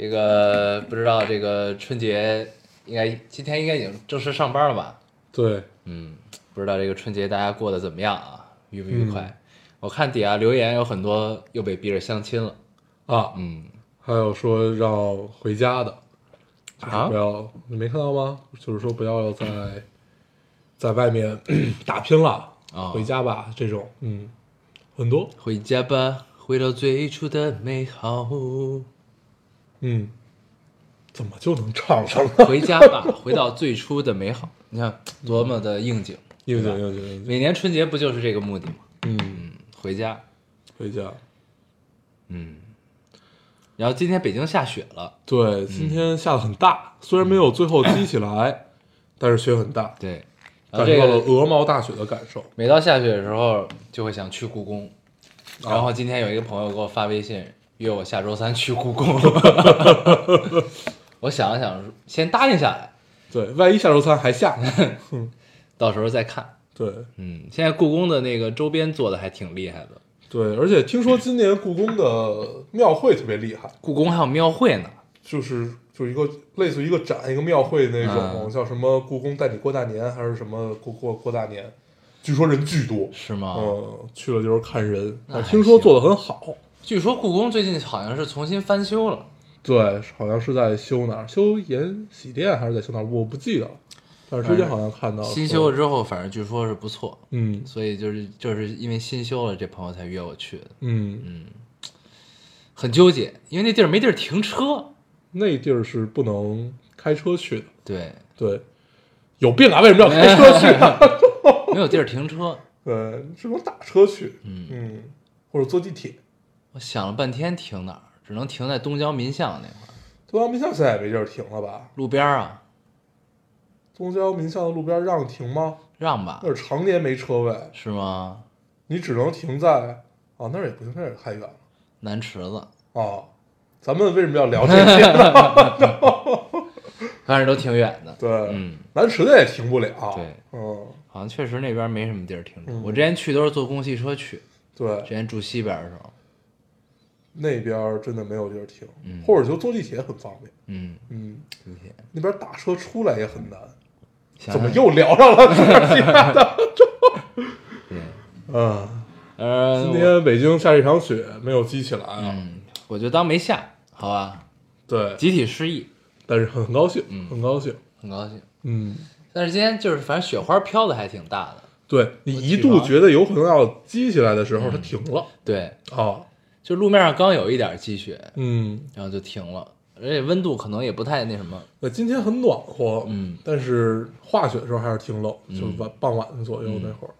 这个不知道这个春节应该今天应该已经正式上班了吧？对，嗯，不知道这个春节大家过得怎么样啊？愉不愉快？嗯我看底下留言有很多又被逼着相亲了。啊，嗯还有说让回家的，就是啊不要，你没看到吗？就是说不要在在外面 打拼了，啊回家吧，这种，嗯，很多，回家吧，回到最初的美好。嗯，怎么就能唱上了？回家吧，回到最初的美好。你看多么的应景。应景应景应景，每年春节不就是这个目的吗？嗯，嗯，回家。回家。嗯，然后今天北京下雪了，对，今天下的很大，虽然没有最后积起来，但是雪很大，对，这感受到了个鹅毛大雪的感受。每到下雪的时候就会想去故宫，啊然后今天有一个朋友给我发微信约我下周三去故宫，我想了想，先答应下来，对，万一下周三还下，到时候再看。对嗯，现在故宫的那个周边做的还挺厉害的，对，而且听说今年故宫的庙会特别厉害。故宫还有庙会呢。就是就是一个类似于一个展一个庙会那种，嗯叫什么故宫带你过大年还是什么过过过大年，据说人巨多，是吗？嗯，去了就是看人，那还听说做的很好，据说故宫最近好像是重新翻修了，对，好像是在修哪儿，修延禧殿还是在修哪儿，我不记得了，但是之前好像看到新修了之后，反正据说是不错，嗯所以就是就是因为新修了，这朋友才约我去的，嗯嗯，很纠结，因为那地儿没地儿停车。那地儿是不能开车去的，对，对，有病啊，为什么要开车去啊？没有地儿停车。对，只能打车去，嗯嗯，或者坐地铁。我想了半天停哪儿，只能停在东郊民巷那块儿，东郊民巷现在也没地儿停了吧？路边儿啊，东郊民巷的路边让停吗？让吧那，儿常年没车位，是吗？你只能停在啊那儿也不行，那儿也太远了南池子，啊。咱们为什么要聊这些呢？反正都挺远的。对，嗯，南池子也停不了。对，嗯，好像确实那边没什么地儿停车。嗯我之前去都是坐公汽车去，对之，前住西边的时候，那边真的没有地儿停，嗯。或者就坐地铁很方便。嗯，嗯，地铁。那边打车出来也很难。想怎么又聊上了？这儿去的？对，啊，呃，今天北京下一场雪没有积起来啊。嗯，我就当没下，好吧，对，集体失忆，但是很高兴，嗯。很高兴。很高兴。嗯，但是今天就是反正雪花飘的还挺大的，对你一度觉得有可能要积起来的时候，它停了。对，啊。就路面上刚有一点积雪，嗯，然后就停了，而且温度可能也不太那什么，呃今天很暖和，嗯，但是化雪的时候还是挺冷，嗯。就是晚傍晚左右那会儿。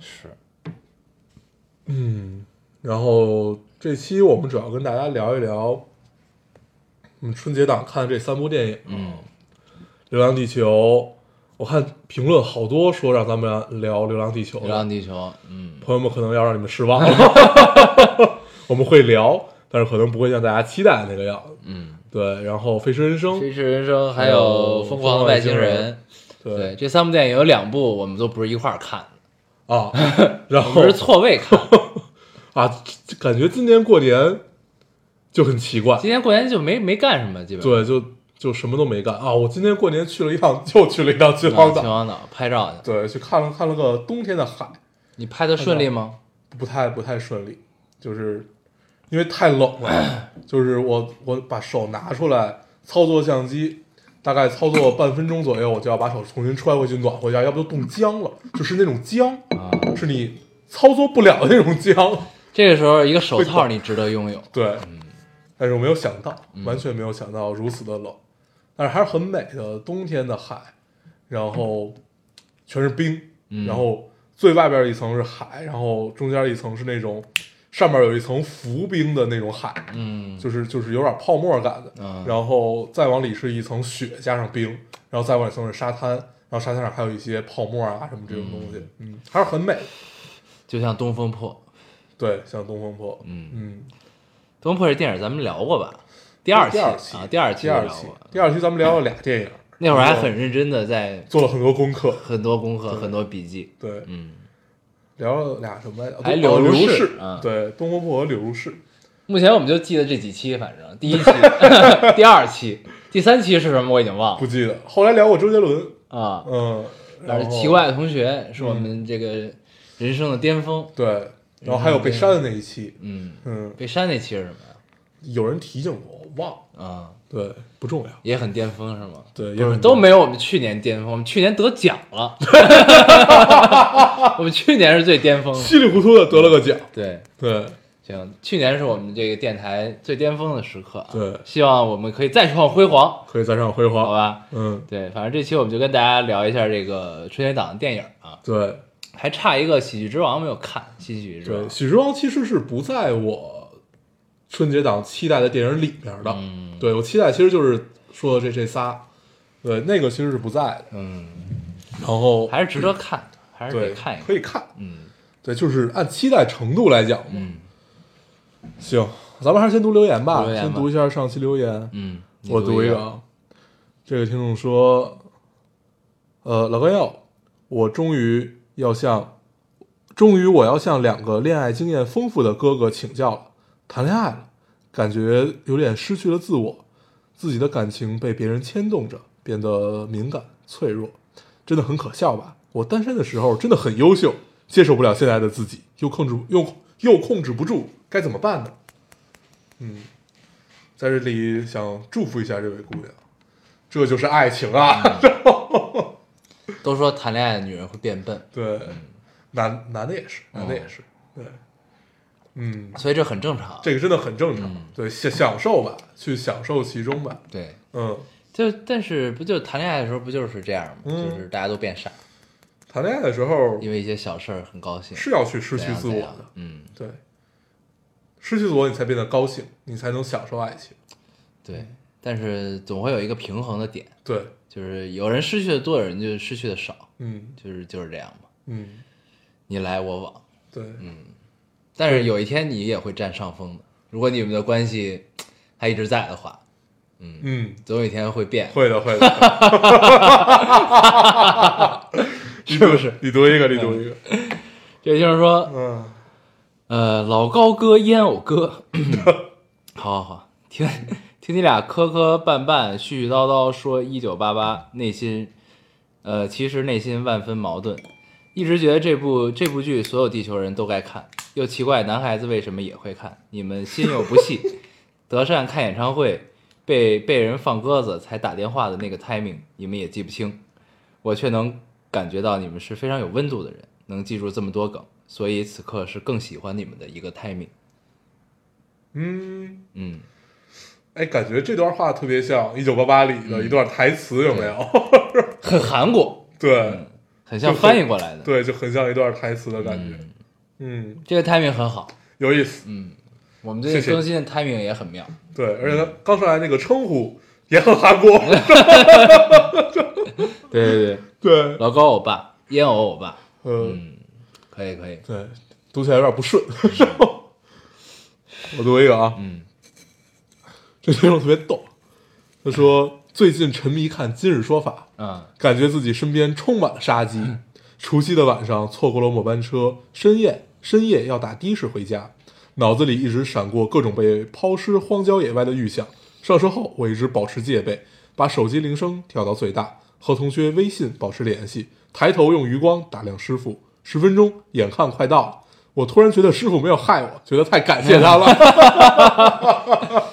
是，嗯，然后这期我们主要跟大家聊一聊嗯春节档看的这三部电影，嗯，《流浪地球》。我看评论好多说让咱们聊《流浪地球》，流浪地球，嗯，朋友们可能要让你们失望了。我们会聊，但是可能不会像大家期待的那个样子。嗯，对，然后《飞驰人生》飞驰人生还还有有疯狂的外星人，对对，这三部电影有两部我们都不是一块儿看的，啊，然后们是错位看。啊，感觉今年过年就很奇怪，今年过年就没没干什么，基本上对，就就什么都没干啊。我今天过年去了一趟，又去了一趟秦啊皇岛，秦皇岛拍照去。对，去看了看了个冬天的海，你拍的顺利吗？不太不太顺利，就是因为太冷了，就是我我把手拿出来操作相机，大概操作半分钟左右，我就要把手重新揣回去暖和一下，要不就冻僵了，就是那种僵，啊，是你操作不了的那种僵。这个时候一个手套你值得拥有。对，但是我没有想到，嗯完全没有想到如此的冷，但是还是很美的冬天的海，然后全是冰，嗯然后最外边一层是海，然后中间一层是那种上面有一层浮冰的那种海，嗯就是就是有点泡沫感的，嗯然后再往里是一层雪加上冰，然后再往里层是沙滩，然后沙滩上还有一些泡沫啊什么这种东西，嗯，还是很美。就像《东风破》，对，像东风破，嗯，嗯，《东风破》这电影咱们聊过吧？第二期啊，第二期第二期，，第二期咱们聊了俩电影，那会儿还很认真的在做了很多功课，很多功课、很多笔记。对，嗯，聊了俩什么？还哦柳如是。对，东风破和柳如是，目前我们就记得这几期，反正 第一期、第二期、第三期是什么我已经忘了。不记得。后来聊过周杰伦，啊。嗯，但是然后。奇怪的同学是我们这个人生的巅峰。对，然后还有被删的那一期，嗯，嗯，被删那期是什么呀？有人提醒我，我忘。了，啊，对，不重要，也很巅峰是吗？对，不是也都没有我们去年巅峰，我们去年得奖了，我们去年是最巅峰。稀里糊涂的得了个奖，对，对，行，去年是我们这个电台最巅峰的时刻啊。对。希望我们可以再创辉煌，可以再创辉煌，好吧？嗯，对，反正这期我们就跟大家聊一下这个春节档的电影啊，对。还差一个《喜剧之王》没有看，《喜剧之王。对，》喜剧之王其实是不在我春节档期待的电影里面的，嗯对我期待其实就是说的这这仨，对，那个其实是不在的，嗯，然后还是值得看的，还是对得看一看。可以看，嗯对，就是按期待程度来讲嘛。嗯行，咱们还是先读留言吧，先读一下上期留言。嗯，你我读一一个啊，这个听众说，呃，老高要，我终于要向，终于我要向两个恋爱经验丰富的哥哥请教了，谈恋爱了，感觉有点失去了自我，自己的感情被别人牵动着，变得敏感脆弱，真的很可笑吧？我单身的时候真的很优秀，接受不了现在的自己，又控制又又控制不住，该怎么办呢？嗯，在这里想祝福一下这位姑娘，这就是爱情啊！都说谈恋爱的女人会变笨，对，男男的也是，男的也是，对，嗯，所以这很正常。这个真的很正常，嗯。对，享享受吧，去享受其中吧，对，嗯，就但是不就谈恋爱的时候不就是这样吗？嗯。就是大家都变傻，谈恋爱的时候因为一些小事儿很高兴，是要去失去自我的，嗯，对，失去自我你才变得高兴，你才能享受爱情，对。但是总会有一个平衡的点，对，就是有人失去的多，有人就失去的少，嗯。就是就是这样嘛，嗯，你来我往。对，但是有一天你也会占上风的，如果你们的关系还一直在的话，嗯，总有一天会变，会的，会的，是不是？你读一个，你读一个，这就是说，嗯，呃，老高哥、烟偶哥，好好好，听听你俩磕磕绊绊、絮絮叨叨说一九八八，内心，呃，其实内心万分矛盾，一直觉得这部这部剧所有地球人都该看，又奇怪男孩子为什么也会看，你们心有不细。德善看演唱会被被人放鸽子才打电话的那个 timing，你们也记不清，我却能感觉到你们是非常有温度的人，能记住这么多梗，所以此刻是更喜欢你们的一个 timing。嗯，嗯，哎，感觉这段话特别像《一九八八》里的一段台词，有没有？很韩国，对很像翻译过来的。对，就很像一段台词的感觉。嗯，嗯，这个 timing 很好。有意思。嗯，我们最近谢谢更新的 timing 也很妙。对，而且他刚上来那个称呼也很韩国。对对对，对，老高欧巴，烟偶欧巴。嗯，嗯，可以可以。对，读起来有点不顺。我读一个啊，嗯这听众特别逗，他说最近沉迷看《今日说法》，嗯感觉自己身边充满了杀机。除夕的晚上错过了末班车，深夜深夜要打的士回家，脑子里一直闪过各种被抛尸荒郊野外的预想。上车后，我一直保持戒备，把手机铃声调到最大，和同学微信保持联系，抬头用余光打量师傅。十分钟，眼看快到了，我突然觉得师傅没有害我，觉得太感谢他了。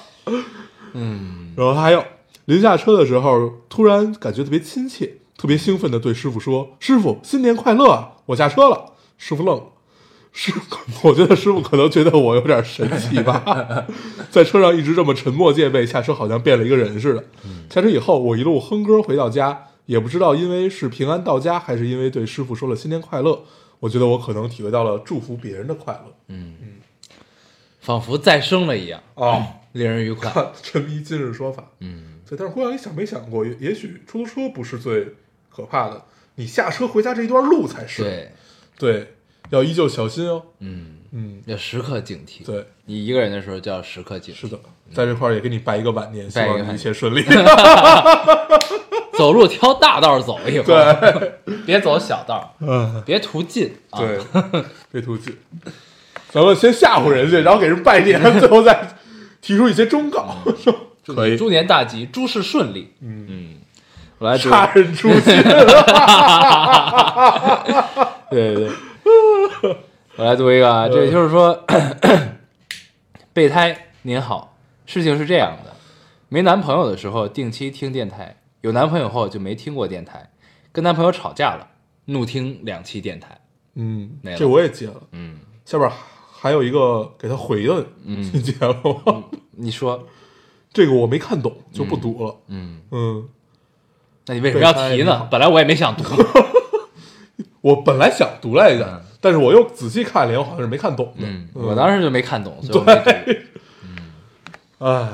嗯，然后他还有临下车的时候，突然感觉特别亲切，特别兴奋的对师傅说：“师傅，新年快乐啊！我下车了。”师傅愣了，师，我觉得师傅可能觉得我有点神奇吧，在车上一直这么沉默戒备，下车好像变了一个人似的。下车以后，我一路哼歌回到家，也不知道因为是平安到家，还是因为对师傅说了新年快乐，我觉得我可能体会到了祝福别人的快乐。嗯仿佛再生了一样，哦，令人愉快。沉迷今日说法。嗯，对，但是忽然你想没想过，也也许出租车不是最可怕的，你下车回家这一段路才是。对，对，要依旧小心哦。嗯，嗯，要时刻警惕。对，你一个人的时候就要时刻警惕。是的，在这块儿也给你拜一个晚年，希望一切顺利。走路挑大道走一会儿，别走小道，嗯，别图近啊。对，别图近。咱们先吓唬人家，然后给人拜年，最后再提出一些忠告，祝可以你猪年大吉，诸事顺利。嗯嗯，我来读，杀人诛心。对对对，我来读一个啊，这就是说，备胎您好，事情是这样的，没男朋友的时候定期听电台，有男朋友后就没听过电台，跟男朋友吵架了，怒听两期电台。嗯没，了这我也接了。嗯，下边还有一个给他回的，嗯你接了吗？你说，这个我没看懂，就不读了。嗯，嗯，那你为什么要提备胎呢？本来我也没想读。我本来想读来着嗯，但是我又仔细看了一眼，我好像是没看懂的。嗯，我当时就没看懂，所以我没读。哎，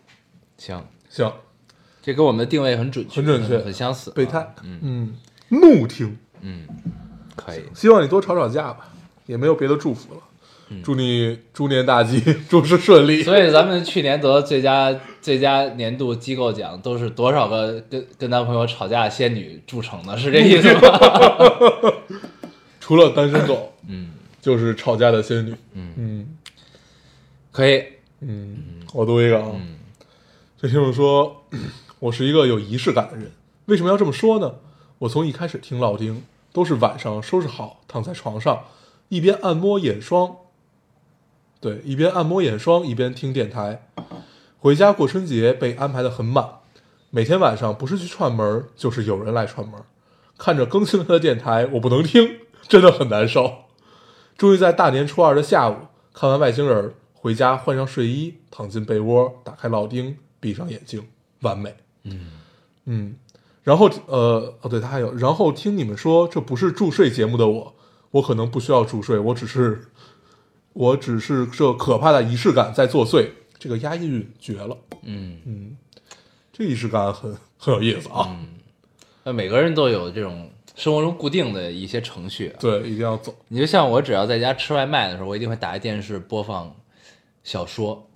行，行，这跟我们的定位很准确，很准确很相似。备胎啊，嗯嗯，怒听，嗯，可以。希望你多吵吵架吧，也没有别的祝福了。嗯祝你猪年大吉，诸事顺利。所以咱们去年得最佳最佳年度机构奖，都是多少个跟跟男朋友吵架的仙女铸成的，是这意思吗？除了单身狗，嗯，就是吵架的仙女。嗯嗯可以。嗯，我读一个啊。嗯这听众说，我是一个有仪式感的人。为什么要这么说呢？我从一开始听老丁，都是晚上收拾好，躺在床上，一边按摩眼霜，对，一边按摩眼霜，一边听电台。回家过春节被安排的很满，每天晚上不是去串门，就是有人来串门。看着更新了的电台，我不能听，真的很难受。终于在大年初二的下午看完外星人，回家换上睡衣，躺进被窝，打开老丁，闭上眼睛，完美。嗯嗯，然后呃哦对，他还有，然后听你们说这不是助睡节目的我，我可能不需要助睡，我只是我只是这可怕的仪式感在作祟，这个押韵绝了。嗯，嗯，这仪式感很很有意思啊。那每个人都有这种生活中固定的一些程序啊。对，一定要走。你就像我，只要在家吃外卖的时候，我一定会打开电视播放小说，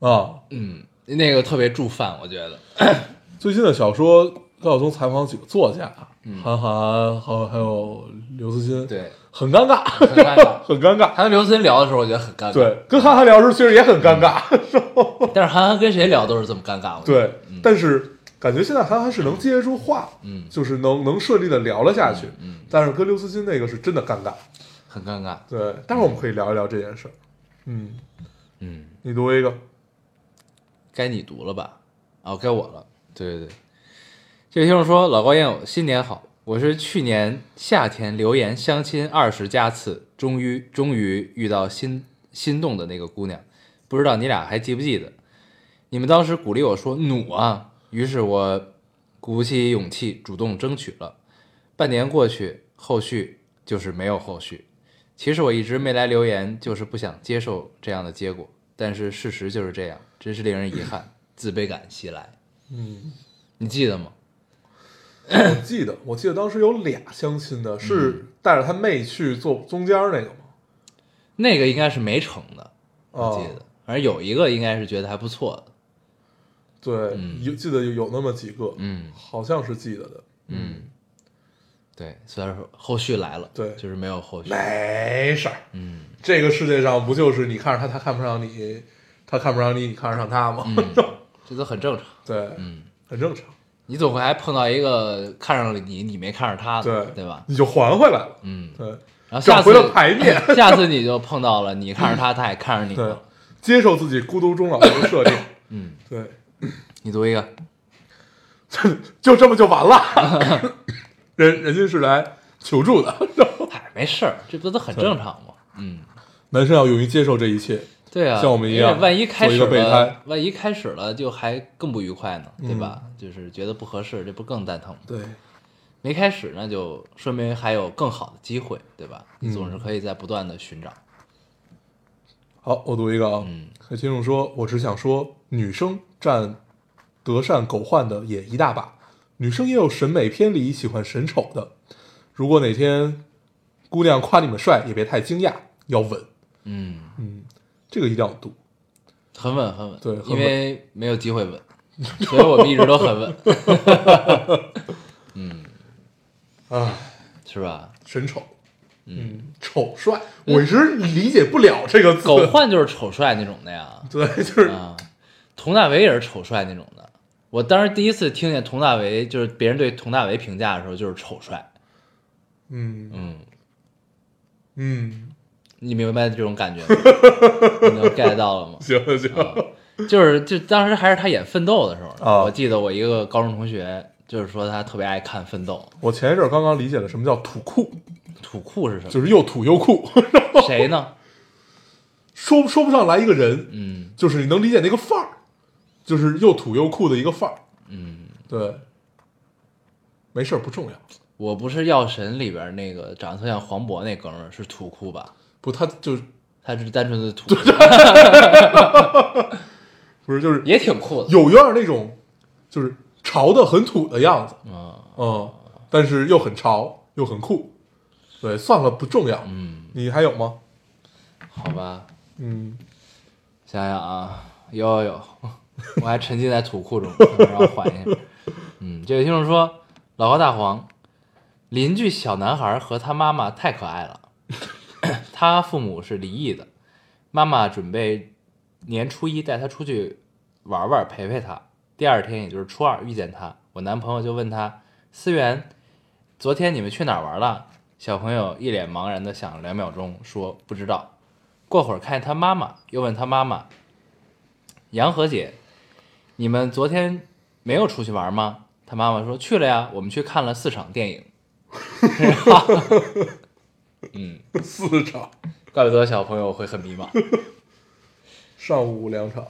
啊，嗯，那个特别助饭，我觉得。最近的小说，高晓松采访几个作家，嗯韩寒，还有还有刘慈欣，，对，很尴尬，很尴尬。很尴尬。他跟刘慈欣聊的时候，我觉得很尴尬。对，跟韩寒聊的时候，其实也很尴尬。但是韩寒跟谁聊都是这么尴尬。对，但是感觉现在韩寒是能接住话，嗯就是能能顺利的聊了下去。嗯，但是跟刘慈欣那个是真的尴尬。很尴尬。对，待会儿我们可以聊一聊这件事儿。嗯，嗯，你读一个。该你读了吧？哦，该我了。对对对，这位听众说：“老高烟友，新年好！我是去年夏天留言相亲二十加次，终于终于遇到心心动的那个姑娘，不知道你俩还记不记得？你们当时鼓励我说努啊，于是我鼓起勇气主动争取了。半年过去，后续就是没有后续。其实我一直没来留言，就是不想接受这样的结果。但是事实就是这样，真是令人遗憾，自卑感袭来。嗯，你记得吗？我记得，我记得当时有俩相亲的，是带着他妹去坐中间那个吗？那个应该是没成的，我哦记得。反正有一个应该是觉得还不错的。对，嗯有记得有那么几个，嗯好像是记得的。嗯，对，虽然说后续来了，对就是没有后续。没事儿，嗯这个世界上不就是你看着他，他看不上你，他看不上你，你看得上他吗？嗯，这都很正常。对，嗯，很正常，你总会还碰到一个看上了你，你没看上他的，对对吧？你就还回来了，嗯，对，然后下次找回了牌面，下次你就碰到了你看着他，他也看着你 接受自己孤独终老的设定，嗯，对，你读一个。就这么就完了。人人家是来求助的，哎，没事儿，这不都很正常吗？嗯，男生要勇于接受这一切，对啊，像我们一样万一开始了，万一开始了就还更不愉快呢，对吧？嗯就是觉得不合适，这不更蛋疼吗？对，没开始那就说明还有更好的机会，对吧？嗯你总是可以在不断的寻找。好，我读一个啊。嗯，有听众说，我只想说，女生占德善狗患的也一大把，女生也有审美偏离，喜欢审丑的。如果哪天姑娘夸你们帅，也别太惊讶，要稳。嗯，嗯，这个一定要读。很稳很稳，对因为没有机会稳，所以我们一直都很稳，嗯啊，是吧？审丑，嗯，丑帅，我一直理解不了这个字。狗焕就是丑帅那种的呀，对，就是啊，佟大为也是丑帅那种的。我当时第一次听见佟大为，就是别人对佟大为评价的时候，就是丑帅。嗯嗯，嗯，你明白这种感觉吗？你能 get 到了吗？行行，就是就当时还是他演《奋斗》的时候，啊我记得我一个高中同学就是说他特别爱看《奋斗我前一阵儿刚刚理解了什么叫土酷，》，土酷是什么？就是又土又酷，谁呢？说说不上来一个人，嗯就是你能理解那个范儿，就是又土又酷的一个范儿。嗯，对，没事儿，不重要。我不是《药神》里边那个长得特像黄渤那哥们儿是土酷吧？不，他就是他是单纯的土，不是就是也挺酷的。有有点那种，就是潮的很土的样子，嗯嗯，但是又很潮又很酷。对，算了，不重要。嗯，你还有吗？好吧，嗯，想想啊，有有有，我还沉浸在土库中，让我缓一下。嗯，这位听众说，老高大黄，邻居小男孩和他妈妈太可爱了，他父母是离异的，妈妈准备年初一带他出去玩玩，陪陪他。第二天，也就是初二遇见他，我男朋友就问他：“思源，昨天你们去哪儿玩了？”小朋友一脸茫然的想了两秒钟，说不知道。过会儿看见他妈妈，又问他妈妈：“杨和姐，你们昨天没有出去玩吗？”他妈妈说：“去了呀，我们去看了四场电影。”嗯，四 场，怪不得小朋友会很迷茫。上午两场，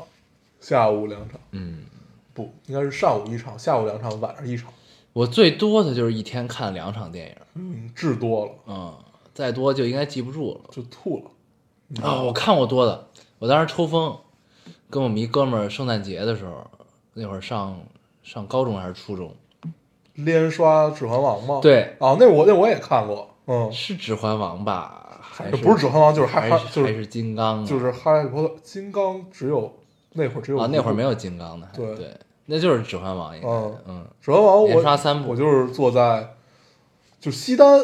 下午两场，嗯，不，应该是上午一场，下午两场，晚上一场。我最多的就是一天看两场电影，嗯，治多了嗯，再多就应该记不住了。就吐了。啊、我看过多的，我当时抽风，跟我们一哥们儿圣诞节的时候，那会儿上上高中还是初中，连刷《指环王》吗？对啊，那我那我也看过，嗯，是指环王吧？还是不是《指环王》，就是还还，就是是还是金刚啊？就是哈利波特，金刚只有那会儿只有啊，那会儿没有有金刚的，对对，那就是指环王应该，嗯嗯，指环王，连我刷三部我就是坐在就西单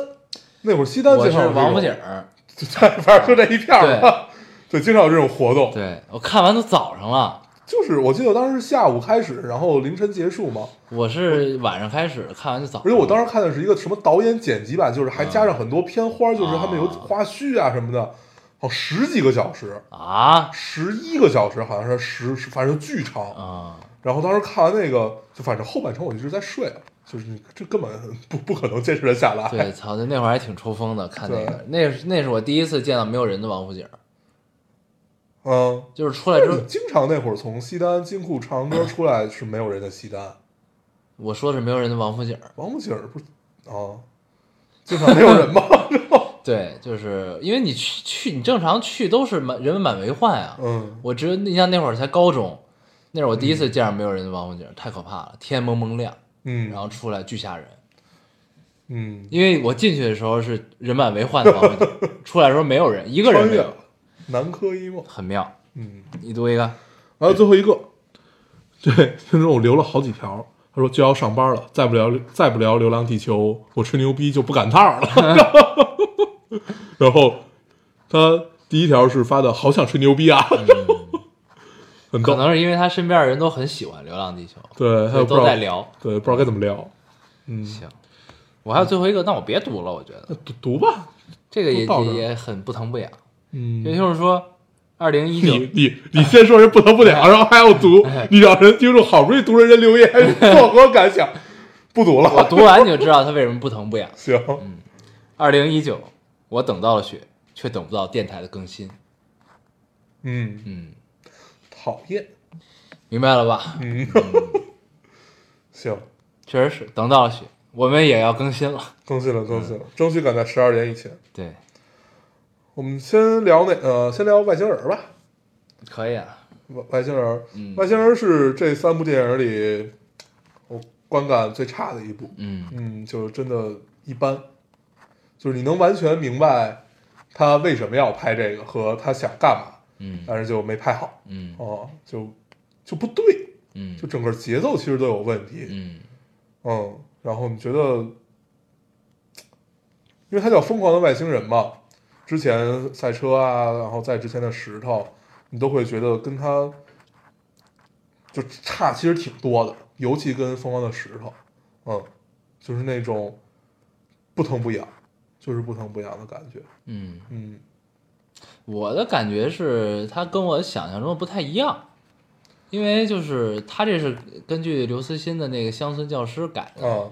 那会儿西单我是王府井，儿，就反正就这一片儿吧，对，经常有这种活动。对我看完都早上了，就是我记得当时是下午开始，然后凌晨结束嘛，我是晚上开始看完就早而且我当时看的是一个什么导演剪辑版，就是还加上很多片花，就是他们有花絮啊什么的，好十几个小时，啊十一个小时，好像是十，反正巨长。啊，然后当时看完那个，就反正后半程我一直在睡了，就是你这根本不不可能坚持得下来。对，操，那那会儿还挺抽风的，看那个，那是那是我第一次见到没有人的王府井儿，嗯，就是出来之后，经常那会儿从西单金库唱歌出来是没有人的西单，我说的是没有人的王府井，王府井不是啊，经常没有人吗？对，就是因为你去去，你正常去都是满人们满为患啊。嗯，我只有你像那会儿才高中，那是我第一次见着没有人的王府井，太可怕了，天蒙蒙亮，嗯，然后出来巨吓人。嗯，因为我进去的时候是人满为患的王府井，出来的时候没有人，一个人没有南柯一梦，很妙。嗯，你读一个，然后最后一个，对，听众我留了好几条，他说就要上班了，再不聊再不聊《流浪地球》，我吹牛逼就不赶趟儿了。然后他第一条是发的“好想吹牛逼啊”，很逗，可能是因为他身边的人都很喜欢《流浪地球》，对，他所以又不知道都在聊。对，不知道该怎么聊，嗯，行，我还有最后一个，那我别读了，我觉得那读读吧，这个也都到这儿也也很不疼不痒。嗯也就是说，二零一九你你你先说人不疼不痒，然后还要读，你让人听众好不容易读人家留言，作何感想？不读了我了，读完你就知道他为什么不疼不痒。行，二零一九，我等到了雪，却等不到电台的更新。嗯，嗯，讨厌，明白了吧？嗯，行，确实是等到了雪，我们也要更新了。更新了，更新了，争取赶在十二点以前。对，我们先聊哪？呃，先聊外星人吧。可以啊，外外星人，嗯。外星人是这三部电影里我观感最差的一部，嗯。嗯，就是真的一般，就是你能完全明白他为什么要拍这个和他想干嘛，嗯。但是就没拍好，嗯。哦，就就不对，嗯。就整个节奏其实都有问题，嗯。嗯，然后你觉得，因为它叫《疯狂的外星人》嘛，之前赛车啊，然后在之前的石头，你都会觉得跟它就差其实挺多的，尤其跟《疯狂的石头》，嗯，就是那种不疼不痒，就是不疼不痒的感觉，嗯，嗯我的感觉是他跟我想象中的不太一样，因为就是他这是根据刘慈欣的那个《乡村教师》改的，啊，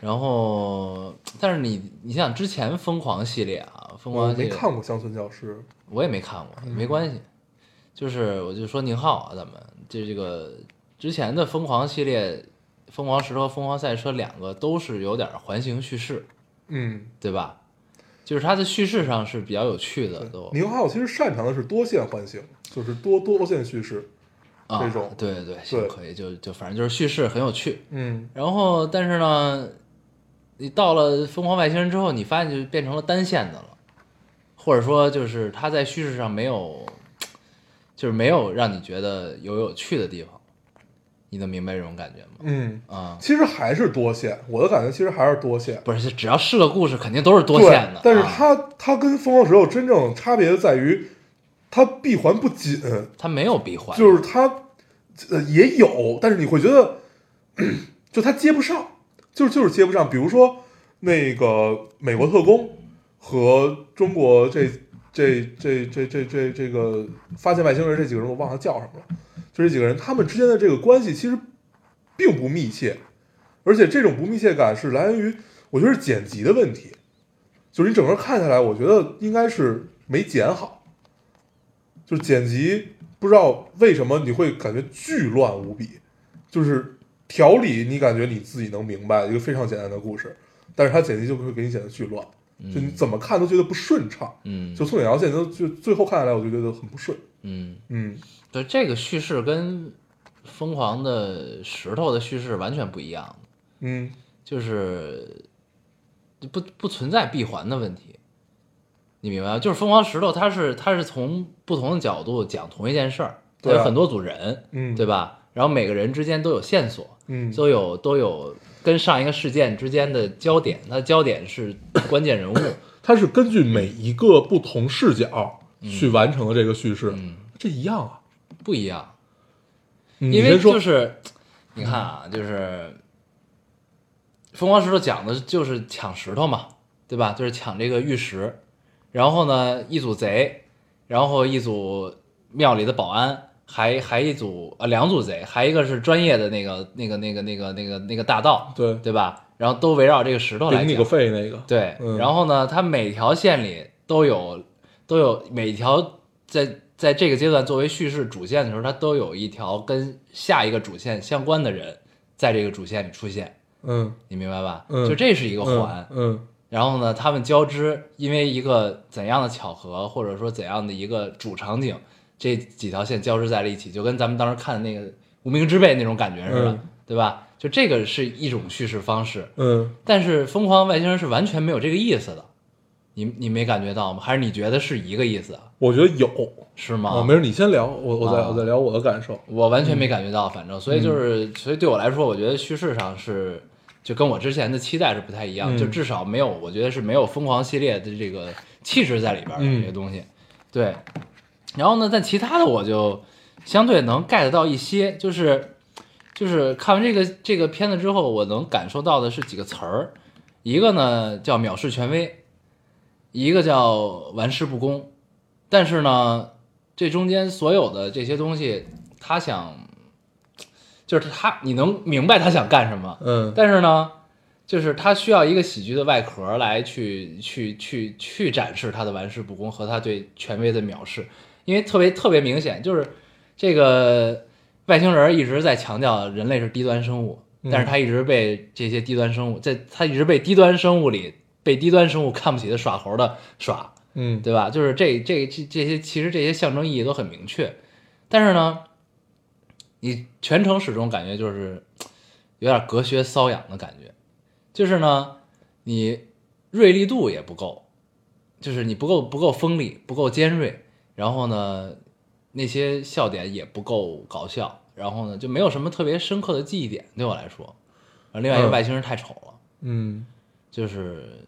然后但是你你想之前疯狂系列啊，疯狂系列没看过《乡村教师》，我也没看过，没关系。就是我就说宁浩啊，咱们这这个之前的疯狂系列，《疯狂石头》《疯狂赛车》两个都是有点环形叙事，嗯，对吧？就是它的叙事上是比较有趣的，都。宁浩其实擅长的是多线唤醒，就是多多线叙事，啊这种对对对，可以，就就反正就是叙事很有趣。嗯。然后但是呢，你到了《疯狂外星人》之后，你发现就变成了单线的了，或者说就是它在叙事上没有，就是没有让你觉得有有趣的地方，你能明白这种感觉吗？嗯。啊、其实还是多线，我的感觉其实还是多线。不是，只要是个故事，肯定都是多线的。但是啊它它跟疯狂石头真正差别在于，它闭环不紧，它没有闭环，就是它呃也有，但是你会觉得，就它接不上，就是就是接不上。比如说那个美国特工和中国这这这这这这这个发现外星人这几个人，我忘了叫什么了。就这几个人，他们之间的这个关系其实并不密切，而且这种不密切感是来源于，我觉得是剪辑的问题。就是你整个看下来，我觉得应该是没剪好，就是剪辑不知道为什么你会感觉巨乱无比，就是条理你感觉你自己能明白一个非常简单的故事，但是它剪辑就会给你剪得巨乱，就你怎么看都觉得不顺畅，嗯。就从两条线都就最后看下来，我就觉得很不顺，嗯，嗯对，这个叙事跟疯狂的石头的叙事完全不一样，嗯。就是不不存在闭环的问题，你明白吗？就是疯狂石头，它是它是从不同的角度讲同一件事儿，有很多组人，嗯，对吧？然后每个人之间都有线索，嗯。都有都有跟上一个事件之间的焦点，它的焦点是关键人物，它是根据每一个不同视角去完成的这个叙事，嗯，这一样啊，不一样，嗯因为就是 你看啊，就是疯狂石头讲的就是抢石头嘛，对吧？就是抢这个玉石，然后呢，一组贼，然后一组庙里的保安，还还一组啊两组贼，还一个是专业的那个那个那个那个那个那个大盗，对对吧？然后都围绕这个石头来顶你个讲，肺那个，对，嗯然后呢，它每条线里都有都有每条在在这个阶段作为叙事主线的时候，它都有一条跟下一个主线相关的人在这个主线里出现，嗯你明白吧？嗯就这是一个嗯环，嗯然后呢，他们交织，因为一个怎样的巧合，或者说怎样的一个主场景，这几条线交织在了一起，就跟咱们当时看的那个《无名之辈》那种感觉似的，嗯对吧？就这个是一种叙事方式，嗯，但是《疯狂外星人》是完全没有这个意思的，你你没感觉到吗？还是你觉得是一个意思？我觉得有，是吗？啊，没事，你先聊，我我再啊我再聊我的感受，我完全没感觉到，反正，所以就是，嗯所以对我来说，我觉得叙事上是就跟我之前的期待是不太一样，嗯就至少没有，我觉得是没有疯狂系列的这个气质在里边的嗯这些东西。对，然后呢，但其他的我就相对能 get 到一些，就是就是看完这个这个片子之后，我能感受到的是几个词儿，一个呢叫藐视权威，一个叫玩世不恭，但是呢，这中间所有的这些东西，他想，就是他你能明白他想干什么，嗯。但是呢，就是他需要一个喜剧的外壳来去去去去展示他的玩世不恭和他对权威的藐视，因为特别特别明显，就是这个外星人一直在强调人类是低端生物，嗯但是他一直被这些低端生物，在他一直被低端生物里被低端生物看不起的耍猴的耍，嗯对吧？就是这这这这些，其实这些象征意义都很明确，但是呢，你全程始终感觉就是有点隔靴搔痒的感觉，就是呢，你锐利度也不够，就是你不够不够锋利，不够尖锐，然后呢，那些笑点也不够搞笑，然后呢，就没有什么特别深刻的记忆点对我来说。啊另外一个嗯外星人太丑了。嗯就是，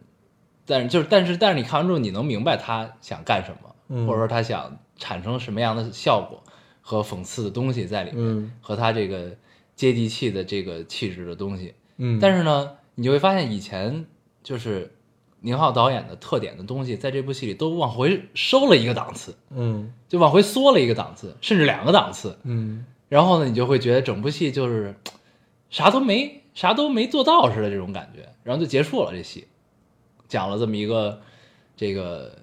但是就是但是但是你看完之后，你能明白他想干什么，嗯或者说他想产生什么样的效果和讽刺的东西在里面，嗯和他这个接地气的这个气质的东西。嗯，但是呢，你就会发现以前就是宁浩导演的特点的东西，在这部戏里都往回收了一个档次，嗯就往回缩了一个档次，甚至两个档次。嗯然后呢，你就会觉得整部戏就是啥都没啥都没做到似的这种感觉，然后就结束了这戏，讲了这么一个这个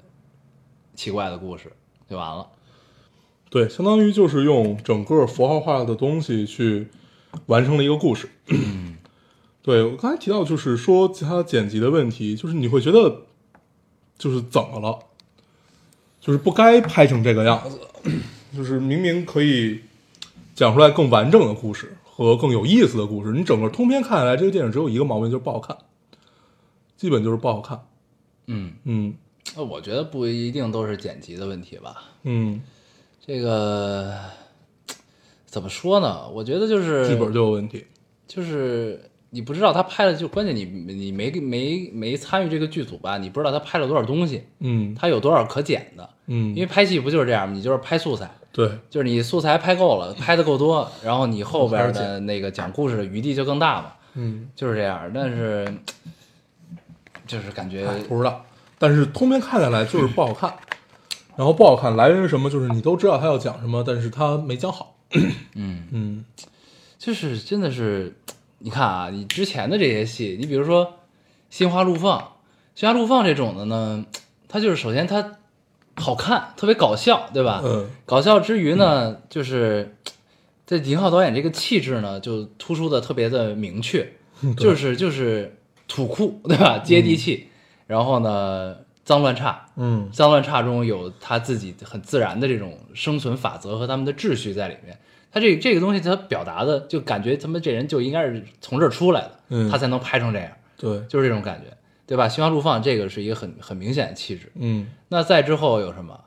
奇怪的故事就完了。对，相当于就是用整个符号化的东西去完成了一个故事。对我刚才提到，就是说其他剪辑的问题，就是你会觉得就是怎么了，就是不该拍成这个样子，就是明明可以讲出来更完整的故事和更有意思的故事，你整个通篇看下来，这个电影只有一个毛病，就是不好看，基本就是不好看。嗯，嗯那我觉得不一定都是剪辑的问题吧。嗯，这个怎么说呢？我觉得就是剧本就有问题。就是你不知道他拍了，就关键你你没没没参与这个剧组吧，你不知道他拍了多少东西，嗯他有多少可剪的。嗯，因为拍戏不就是这样吗？你就是拍素材，对，就是你素材拍够了，拍的够多，然后你后边的那个讲故事的余地就更大嘛，嗯。就是这样。但是就是感觉哎，不知道，但是通篇看下来就是不好看。然后不好看来源于什么？就是你都知道他要讲什么，但是他没讲好。嗯，嗯就是真的是，你看啊，你之前的这些戏，你比如说《心花怒放》，《心花怒放》这种的呢，它就是首先它好看，特别搞笑，对吧？嗯搞笑之余呢，就是在宁浩导演这个气质呢，就突出的特别的明确，就是就是土酷，对吧？接地气，然后呢，脏乱差，嗯。脏乱差中有他自己很自然的这种生存法则和他们的秩序在里面。他这这个东西，他表达的就感觉他们这人就应该是从这儿出来的，嗯。他才能拍成这样，对，就是这种感觉，对吧？《心花怒放》这个是一个很很明显的气质。嗯。那再之后有什么？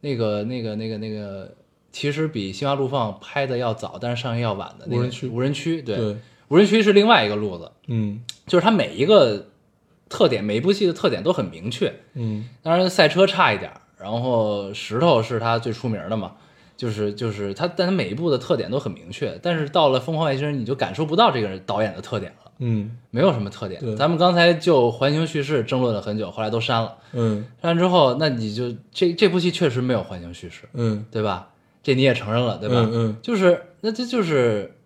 那个那个那个那个，其实比《心花怒放》拍的要早，但是上映要晚的那个无人区。无人区，对，对，无人区是另外一个路子，嗯就是它每一个特点，每一部戏的特点都很明确。嗯当然赛车差一点儿，然后石头是他最出名的嘛，就是就是他，但他每一部的特点都很明确。但是到了《疯狂外星人》，你就感受不到这个导演的特点了，嗯没有什么特点对。咱们刚才就环形叙事争论了很久，后来都删了。嗯删完之后，那你就这这部戏确实没有环形叙事，嗯对吧？这你也承认了，对吧？嗯嗯就是那这就是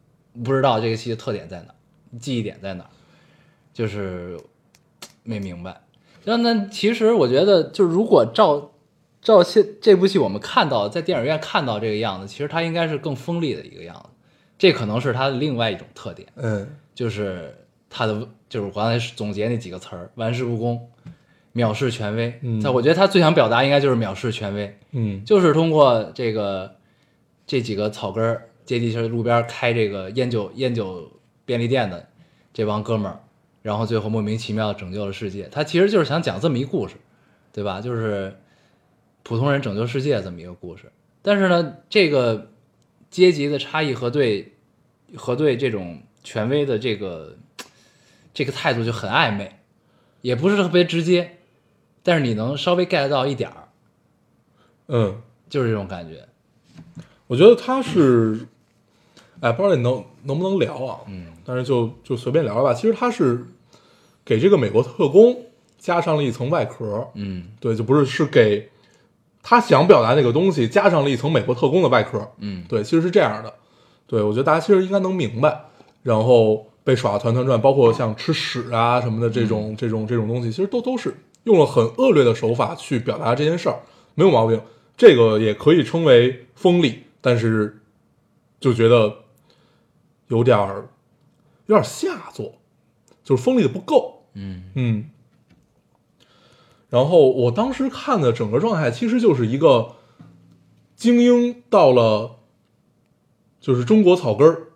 不知道这个戏的特点在哪，记忆点在哪，就是没明白。那那其实我觉得，就如果照照现这部戏我们看到在电影院看到这个样子，其实它应该是更锋利的一个样子，这可能是它的另外一种特点。嗯就是他的，就是我刚才总结那几个词儿：玩世不恭、藐视权威。嗯他我觉得他最想表达应该就是藐视权威，嗯就是通过这个这几个草根儿接地气儿路边开这个烟酒烟酒便利店的这帮哥们儿，然后最后莫名其妙拯救了世界。他其实就是想讲这么一故事，对吧？就是普通人拯救世界这么一个故事。但是呢，这个阶级的差异和对和对这种权威的这个这个态度就很暧昧，也不是特别直接，但是你能稍微 get 到一点儿，嗯，就是这种感觉。我觉得他是，哎，不知道你能能不能聊啊？嗯，但是就就随便聊聊吧。其实他是给这个美国特工加上了一层外壳，嗯对，就不是是给他想表达那个东西加上了一层美国特工的外壳，嗯对，其实是这样的。对，我觉得大家其实应该能明白，然后被耍的团团转，包括像吃屎啊什么的这种、这种这种东西，其实都都是用了很恶劣的手法去表达这件事儿，没有毛病。这个也可以称为锋利，但是就觉得有点儿有点儿下作，就是锋利的不够。嗯。嗯，然后我当时看的整个状态，其实就是一个精英到了就是中国草根儿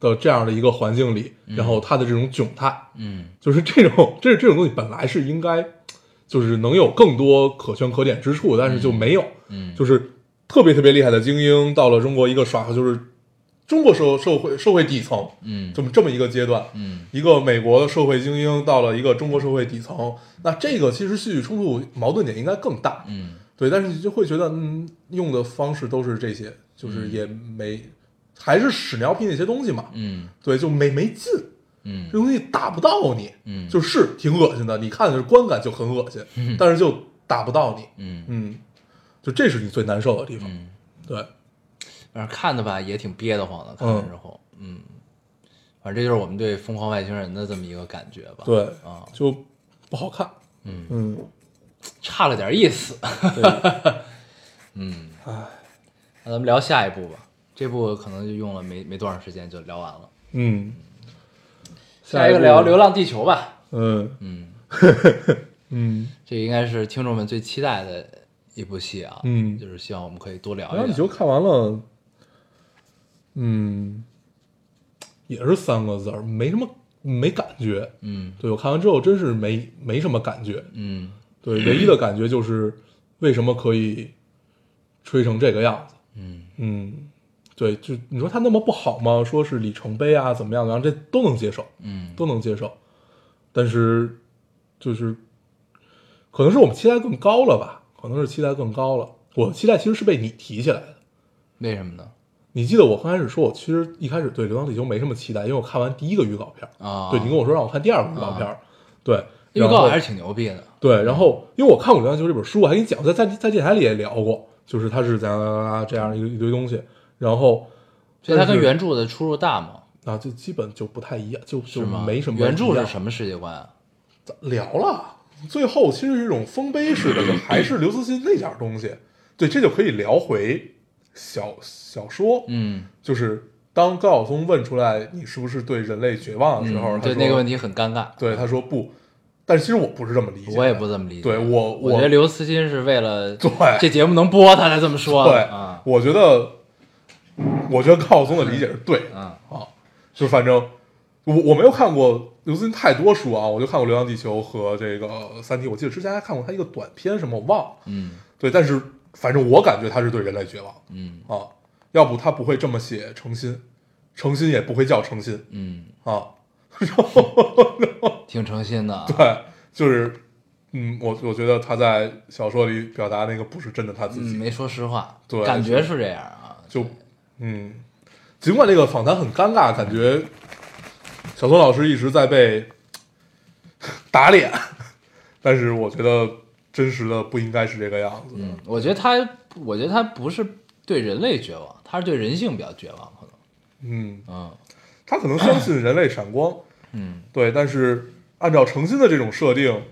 的这样的一个环境里，然后他的这种窘态，嗯。就是这种这这种东西本来是应该就是能有更多可圈可点之处，但是就没有，嗯，就是特别特别厉害的精英到了中国一个耍，就是中国社社会社会底层，嗯。这么这么一个阶段，嗯。一个美国的社会精英到了一个中国社会底层，那这个其实戏剧冲突矛盾点应该更大，嗯。对，但是你就会觉得，嗯，用的方式都是这些，就是也没，还是屎尿屁那些东西嘛，嗯。对，就没没劲，嗯。这东西打不到你，嗯。就是挺恶心的，你看的观感就很恶心，但是就打不到你，嗯。嗯，就这是你最难受的地方，嗯，对，反正看的吧也挺憋得慌的，看完之后，嗯，反正这就是我们对《疯狂外星人》的这么一个感觉吧。对，啊，就不好看，嗯，嗯，差了点意思。对，嗯，唉，那咱们聊下一部吧。这部可能就用了没没多长时间就聊完了。嗯，下一个聊《流浪地球》吧。嗯嗯，嗯 这应该是听众们最期待的一部戏啊。嗯就是希望我们可以多聊然后一聊。你就看完了，嗯，也是三个字儿，没什么没感觉。嗯对我看完之后真是没没什么感觉。嗯对，唯一的感觉就是为什么可以吹成这个样子。嗯嗯，对，就你说他那么不好吗？说是里程碑啊，怎么样的，然后这都能接受，嗯都能接受。但是就是可能是我们期待更高了吧？可能是期待更高了。我期待其实是被你提起来的。为什么呢？你记得我刚开始说，我其实一开始对《流浪地球》没什么期待，因为我看完第一个预告片儿，啊，对你跟我说让我看第二个预告片儿，对，预告还是挺牛逼的。对，然后因为我看过《流浪地球》这本书，我还跟你讲，在在在电台里也聊过，就是它是怎样这样一个一堆东西，然后所以它跟原著的出入大吗？啊，就基本就不太一样，就就？没什么原著是什么世界观啊？聊了，最后其实是一种丰碑式的，就还是刘慈欣那点儿东西。对，这就可以聊回小小说，嗯，就是当高晓松问出来你是不是对人类绝望的时候，嗯对那个问题很尴尬。对他说不，但是其实我不是这么理解，我也不这么理解。对我我觉得刘慈欣是为了对这节目能播，他才这么说。对啊，我觉得，我觉得高晓松的理解是对的嗯。啊，就反正我我没有看过刘慈欣太多书啊，我就看过《流浪地球》和这个《三体》，我记得之前还看过他一个短片什么我忘了，嗯。对，但是反正我感觉他是对人类绝望。嗯。啊，要不他不会这么写诚心，诚心也不会叫诚心。嗯，啊，挺诚心的啊。对，就是。嗯，我我觉得他在小说里表达那个不是真的他自嗯，己，没说实话，对感觉是这样啊。就嗯，尽管这个访谈很尴尬，感觉小松老师一直在被 打脸，但是我觉得真实的不应该是这个样子我觉得他，我觉得他不是对人类绝望，他是对人性比较绝望，可能。嗯，嗯他可能相信人类闪光，嗯对，但是按照诚心的这种设定，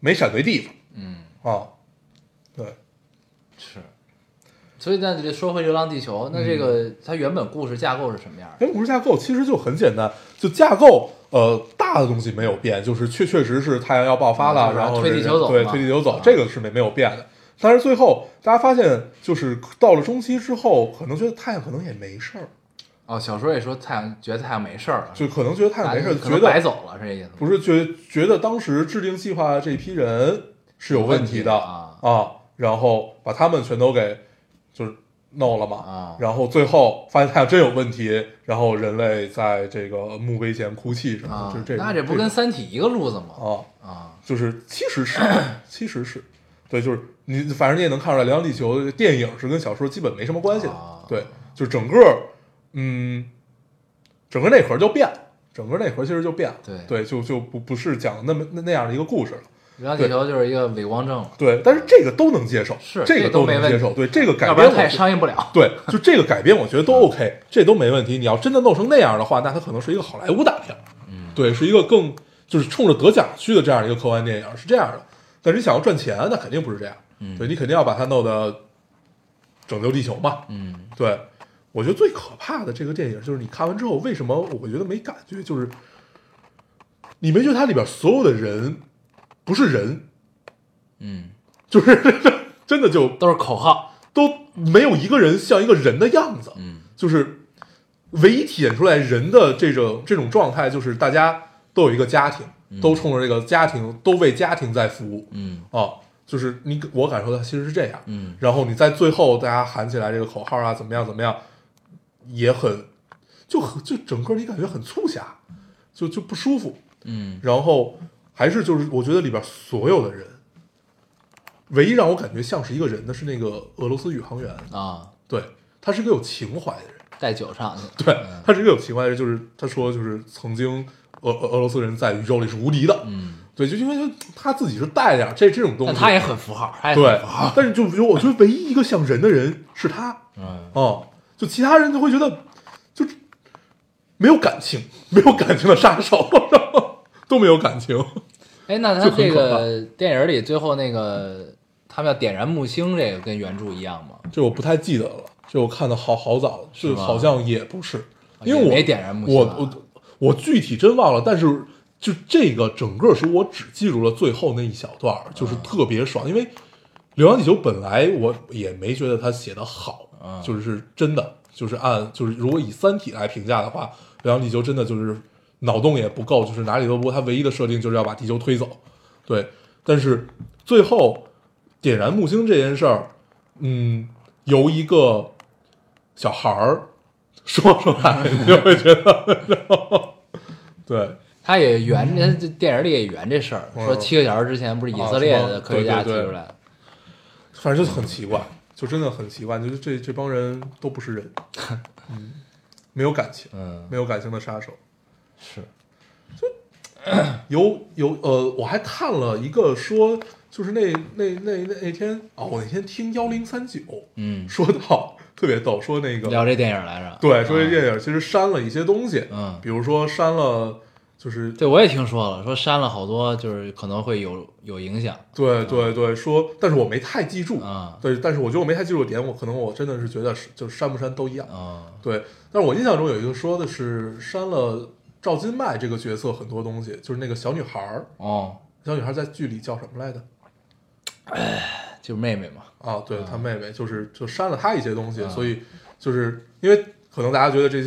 没闪对地方嗯，啊。对，是。所以那就说回《流浪地球》，那这个它原本故事架构是什么样的？原本故事架构其实就很简单，就架构呃大的东西没有变，就是确确实是太阳要爆发了，嗯然后推地人对球走对推地球走啊，这个是没没有变的。但是最后大家发现，就是到了中期之后，可能觉得太阳可能也没事儿，哦，小说也说太阳觉得太阳没事儿了，就可能觉得太阳没事儿，觉得白走了，是这意思吗？不是觉觉得当时制定计划这批人是有问题的。啊，然后把他们全都给就是弄了嘛，啊。然后最后发现太阳真有问题，然后人类在这个墓碑前哭泣什么就是这种那这不跟《三体》一个路子吗？啊，啊，就是其实是其实是，对，就是你反正你也能看出来，《流浪地球》电影是跟小说基本没什么关系的，啊。对，就整个嗯，整个内核就变了，整个内核其实就变了，对。对，就就不不是讲那么那那样的一个故事了。流浪地球就是一个伪光正，对，但是这个都能接受，是这个都没问题能接受，对这个改要不然它也编我觉上映不了。对，就这个改编，我觉得都 OK，这都没问题。你要真的弄成那样的话，那它可能是一个好莱坞大片，嗯，对，是一个更就是冲着得奖去的这样一个科幻电影，是这样的。但是你想要赚钱，那肯定不是这样，嗯对你肯定要把它弄得拯救地球嘛，嗯对。我觉得最可怕的这个电影就是你看完之后，为什么我觉得没感觉？就是你没觉得它里边所有的人不是人，嗯，就是真的就都是口号，都没有一个人像一个人的样子，嗯。就是唯一体现出来人的这种这种状态，就是大家都有一个家庭，都冲着这个家庭，都为家庭在服务嗯。啊。就是你我感受到其实是这样，嗯。然后你在最后大家喊起来这个口号啊，怎么样怎么样，也很就很就整个你感觉很促狭，就就不舒服。嗯。然后还是就是我觉得里边所有的人，唯一让我感觉像是一个人的是那个俄罗斯宇航员，啊，对他是个有情怀的人，带酒上去，对他是一个有情怀的人，就是他说就是曾经俄俄俄罗斯人在宇宙里是无敌的，嗯，对，就因为就他自己是带点这这种东西，但他也很符号，他也对但是就比如我觉得唯一一个像人的人是他，嗯。哦，就其他人就会觉得就没有感情，没有感情的杀手，都没有感情。哎，那他这个电影里最后那个他们要点燃木星，这个跟原著一样吗？这我不太记得了，这我看的好好早了，是好像也不是，因为我也没点燃木星啊。我我我具体真忘了，但是就这个整个书我只记住了最后那一小段儿，就是特别爽，因为《流浪地球》本来我也没觉得他写的好，嗯。就是真的就是按就是如果以《三体》来评价的话，《流浪地球》真的就是脑洞也不够，就是哪里都不够，它唯一的设定就是要把地球推走，对，但是最后点燃木星这件事儿，嗯，由一个小孩儿说出来，你就会觉得，对，他也圆，他这电影里也圆这事儿，嗯说七个小时之前不是以色列的科学家提对对对出来的，反正就很奇怪，就真的很奇怪，就是这这帮人都不是人，嗯，没有感情，嗯，没有感情的杀手。是，就 有有呃，我还看了一个说，就是那那那那那天哦，我那天听幺零三九嗯，说到特别逗，说那个聊这电影来着，对，说这啊电影其实删了一些东西，嗯比如说删了，就是对我也听说了，说删了好多，就是可能会有有影响对对对，说，但是我没太记住，啊对，但是我觉得我没太记住点，我可能我真的是觉得是就是删不删都一样，啊对，但是我印象中有一个说的是删了赵今麦这个角色很多东西，就是那个小女孩儿，哦，小女孩在剧里叫什么来着？就是妹妹嘛，啊，对她妹妹，就是就删了她一些东西，啊所以就是因为可能大家觉得这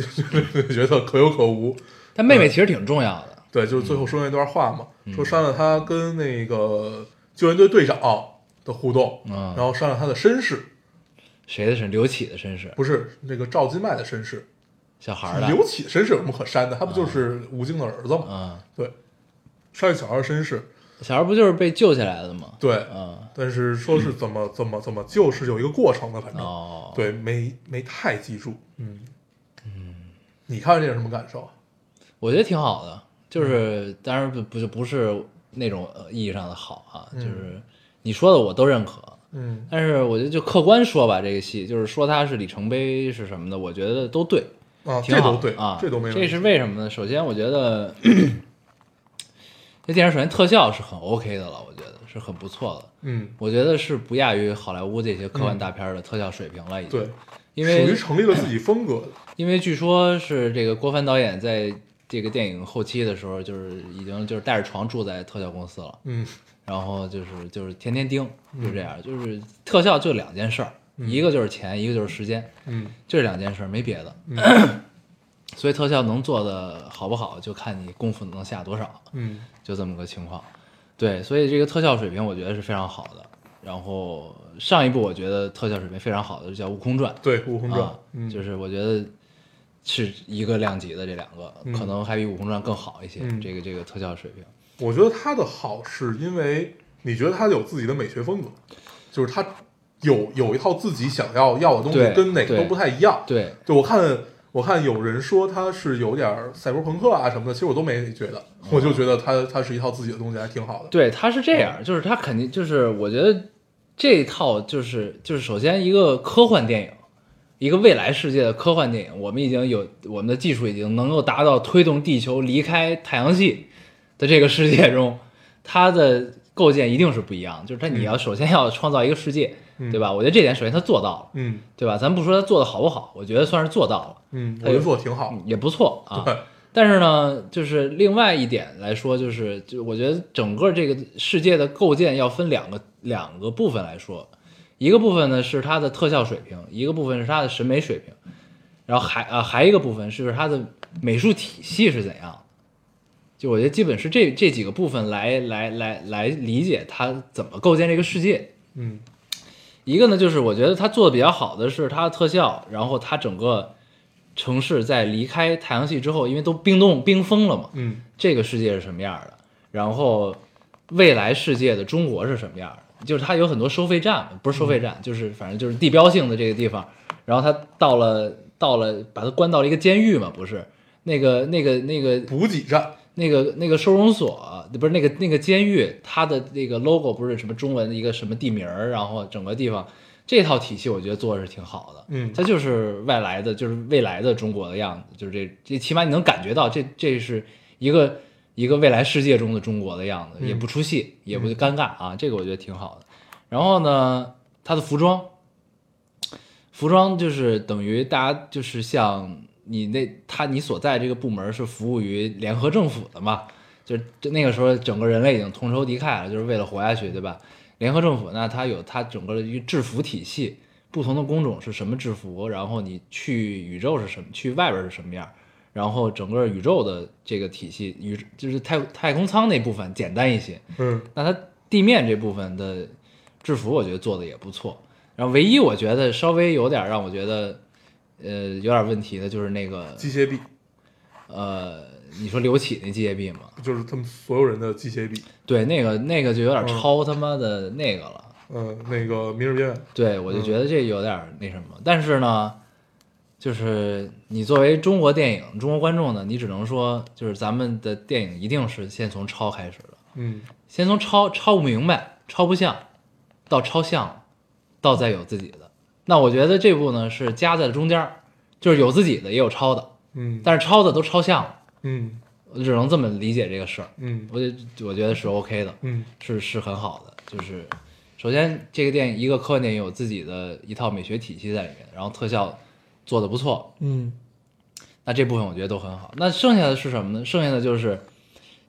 这个角色可有可无，但妹妹其实挺重要的，对，就是最后说那段话嘛，嗯。说删了她跟那个救援队队长的互动，嗯。然后删了她的身世，谁的身？刘启的身世，不是那个赵今麦的身世，小孩儿的，刘启的身世有什么可删的？他不就是吴京的儿子吗？嗯，对，删了小孩的身世，小孩不就是被救下来的吗？对，嗯，但是说是怎么怎么怎么救是有一个过程的，反正、哦，对，没没太记住。嗯嗯，你看这有什么感受啊？我觉得挺好的，就是当然不不就不是那种呃意义上的好啊，嗯就是你说的我都认可，嗯但是我觉得就客观说吧，这个戏就是说它是里程碑是什么的，我觉得都对，啊，挺好这都对啊，这都没有。这是为什么呢？首先，我觉得 这电影首先特效是很 OK 的了，我觉得是很不错的，嗯，我觉得是不亚于好莱坞这些科幻大片的特效水平了，已经。对，因为属于成立了自己风格的。因为据说是这个郭帆导演在这个电影后期的时候，就是已经就是带着床住在特效公司了，嗯然后就是就是天天盯，就这样，就是特效就两件事儿，一个就是钱，一个就是时间，嗯就这两件事儿，没别的。嗯所以特效能做的好不好，就看你功夫能下多少，嗯就这么个情况。对，所以这个特效水平我觉得是非常好的。然后上一部我觉得特效水平非常好的就叫《悟空传》，对，《悟空传啊》嗯，就是我觉得是一个量级的这两个，嗯可能还比《悟空传》更好一些。嗯这个这个特效水平，我觉得它的好是因为你觉得它有自己的美学风格，就是他有有一套自己想要要的东西，跟哪个都不太一样。对，就我看我看有人说他是有点赛博朋克啊什么的，其实我都没觉得，我就觉得他他是一套自己的东西，还挺好的。对，他是这样，就是他肯定就是我觉得这一套就是就是首先一个科幻电影，一个未来世界的科幻电影，我们已经有我们的技术已经能够达到推动地球离开太阳系的这个世界中，它的构建一定是不一样，就是它你要首先要创造一个世界，嗯对吧？我觉得这点首先他做到了，嗯对吧？咱不说他做的好不好，我觉得算是做到了。嗯，他有我觉得做的挺好。也不错啊。对，但是呢，就是另外一点来说，就是就我觉得整个这个世界的构建要分两个两个部分来说，一个部分呢是它的特效水平，一个部分是它的审美水平，然后还啊还一个部分是它的美术体系是怎样的。就我觉得基本是这这几个部分来来来来理解它怎么构建这个世界。嗯。一个呢，就是我觉得它做的比较好的是它的特效，然后它整个城市在离开太阳系之后，因为都冰冻冰封了嘛，嗯。这个世界是什么样的，然后未来世界的中国是什么样的，就是它有很多收费站，不是收费站，就是反正就是地标性的这个地方，然后他到了到了，把他关到了一个监狱嘛，不是？那个那个那个补给站，那个那个收容所，不是那个那个监狱，它的那个 logo 不是什么中文的一个什么地名儿，然后整个地方这套体系，我觉得做的是挺好的。嗯它就是外来的，就是未来的中国的样子，就是这这起码你能感觉到这这是一个一个未来世界中的中国的样子，嗯也不出戏，也不尴尬啊，这个我觉得挺好的。然后呢，它的服装，服装就是等于大家就是像你那他你所在这个部门是服务于联合政府的嘛，就是就那个时候整个人类已经同仇敌忾了，就是为了活下去，对吧？联合政府那它有它整个的一个制服体系，不同的工种是什么制服，然后你去宇宙是什么，去外边是什么样，然后整个宇宙的这个体系，宇就是太太空舱那部分简单一些，嗯那它地面这部分的制服，我觉得做的也不错。然后唯一我觉得稍微有点让我觉得，呃，有点问题的就是那个，机械臂呃，你说刘启那机械臂嘛，就是他们所有人的机械臂。对，那个那个就有点嗯超他妈的那个了。嗯，那个明日边缘，对，我就觉得这有点那什么。但是呢，就是你作为中国电影、中国观众呢，你只能说，就是咱们的电影一定是先从抄开始的。嗯先从抄抄不明白、抄不像，到抄像，到再有自己的。那我觉得这部呢是夹在了中间儿，就是有自己的，也有抄的，嗯但是抄的都抄像了，嗯我只能这么理解这个事儿。嗯我就我觉得是 OK 的，嗯是是很好的。就是首先这个电影一个科幻电影有自己的一套美学体系在里面，然后特效做的不错，嗯那这部分我觉得都很好。那剩下的是什么呢？剩下的就是，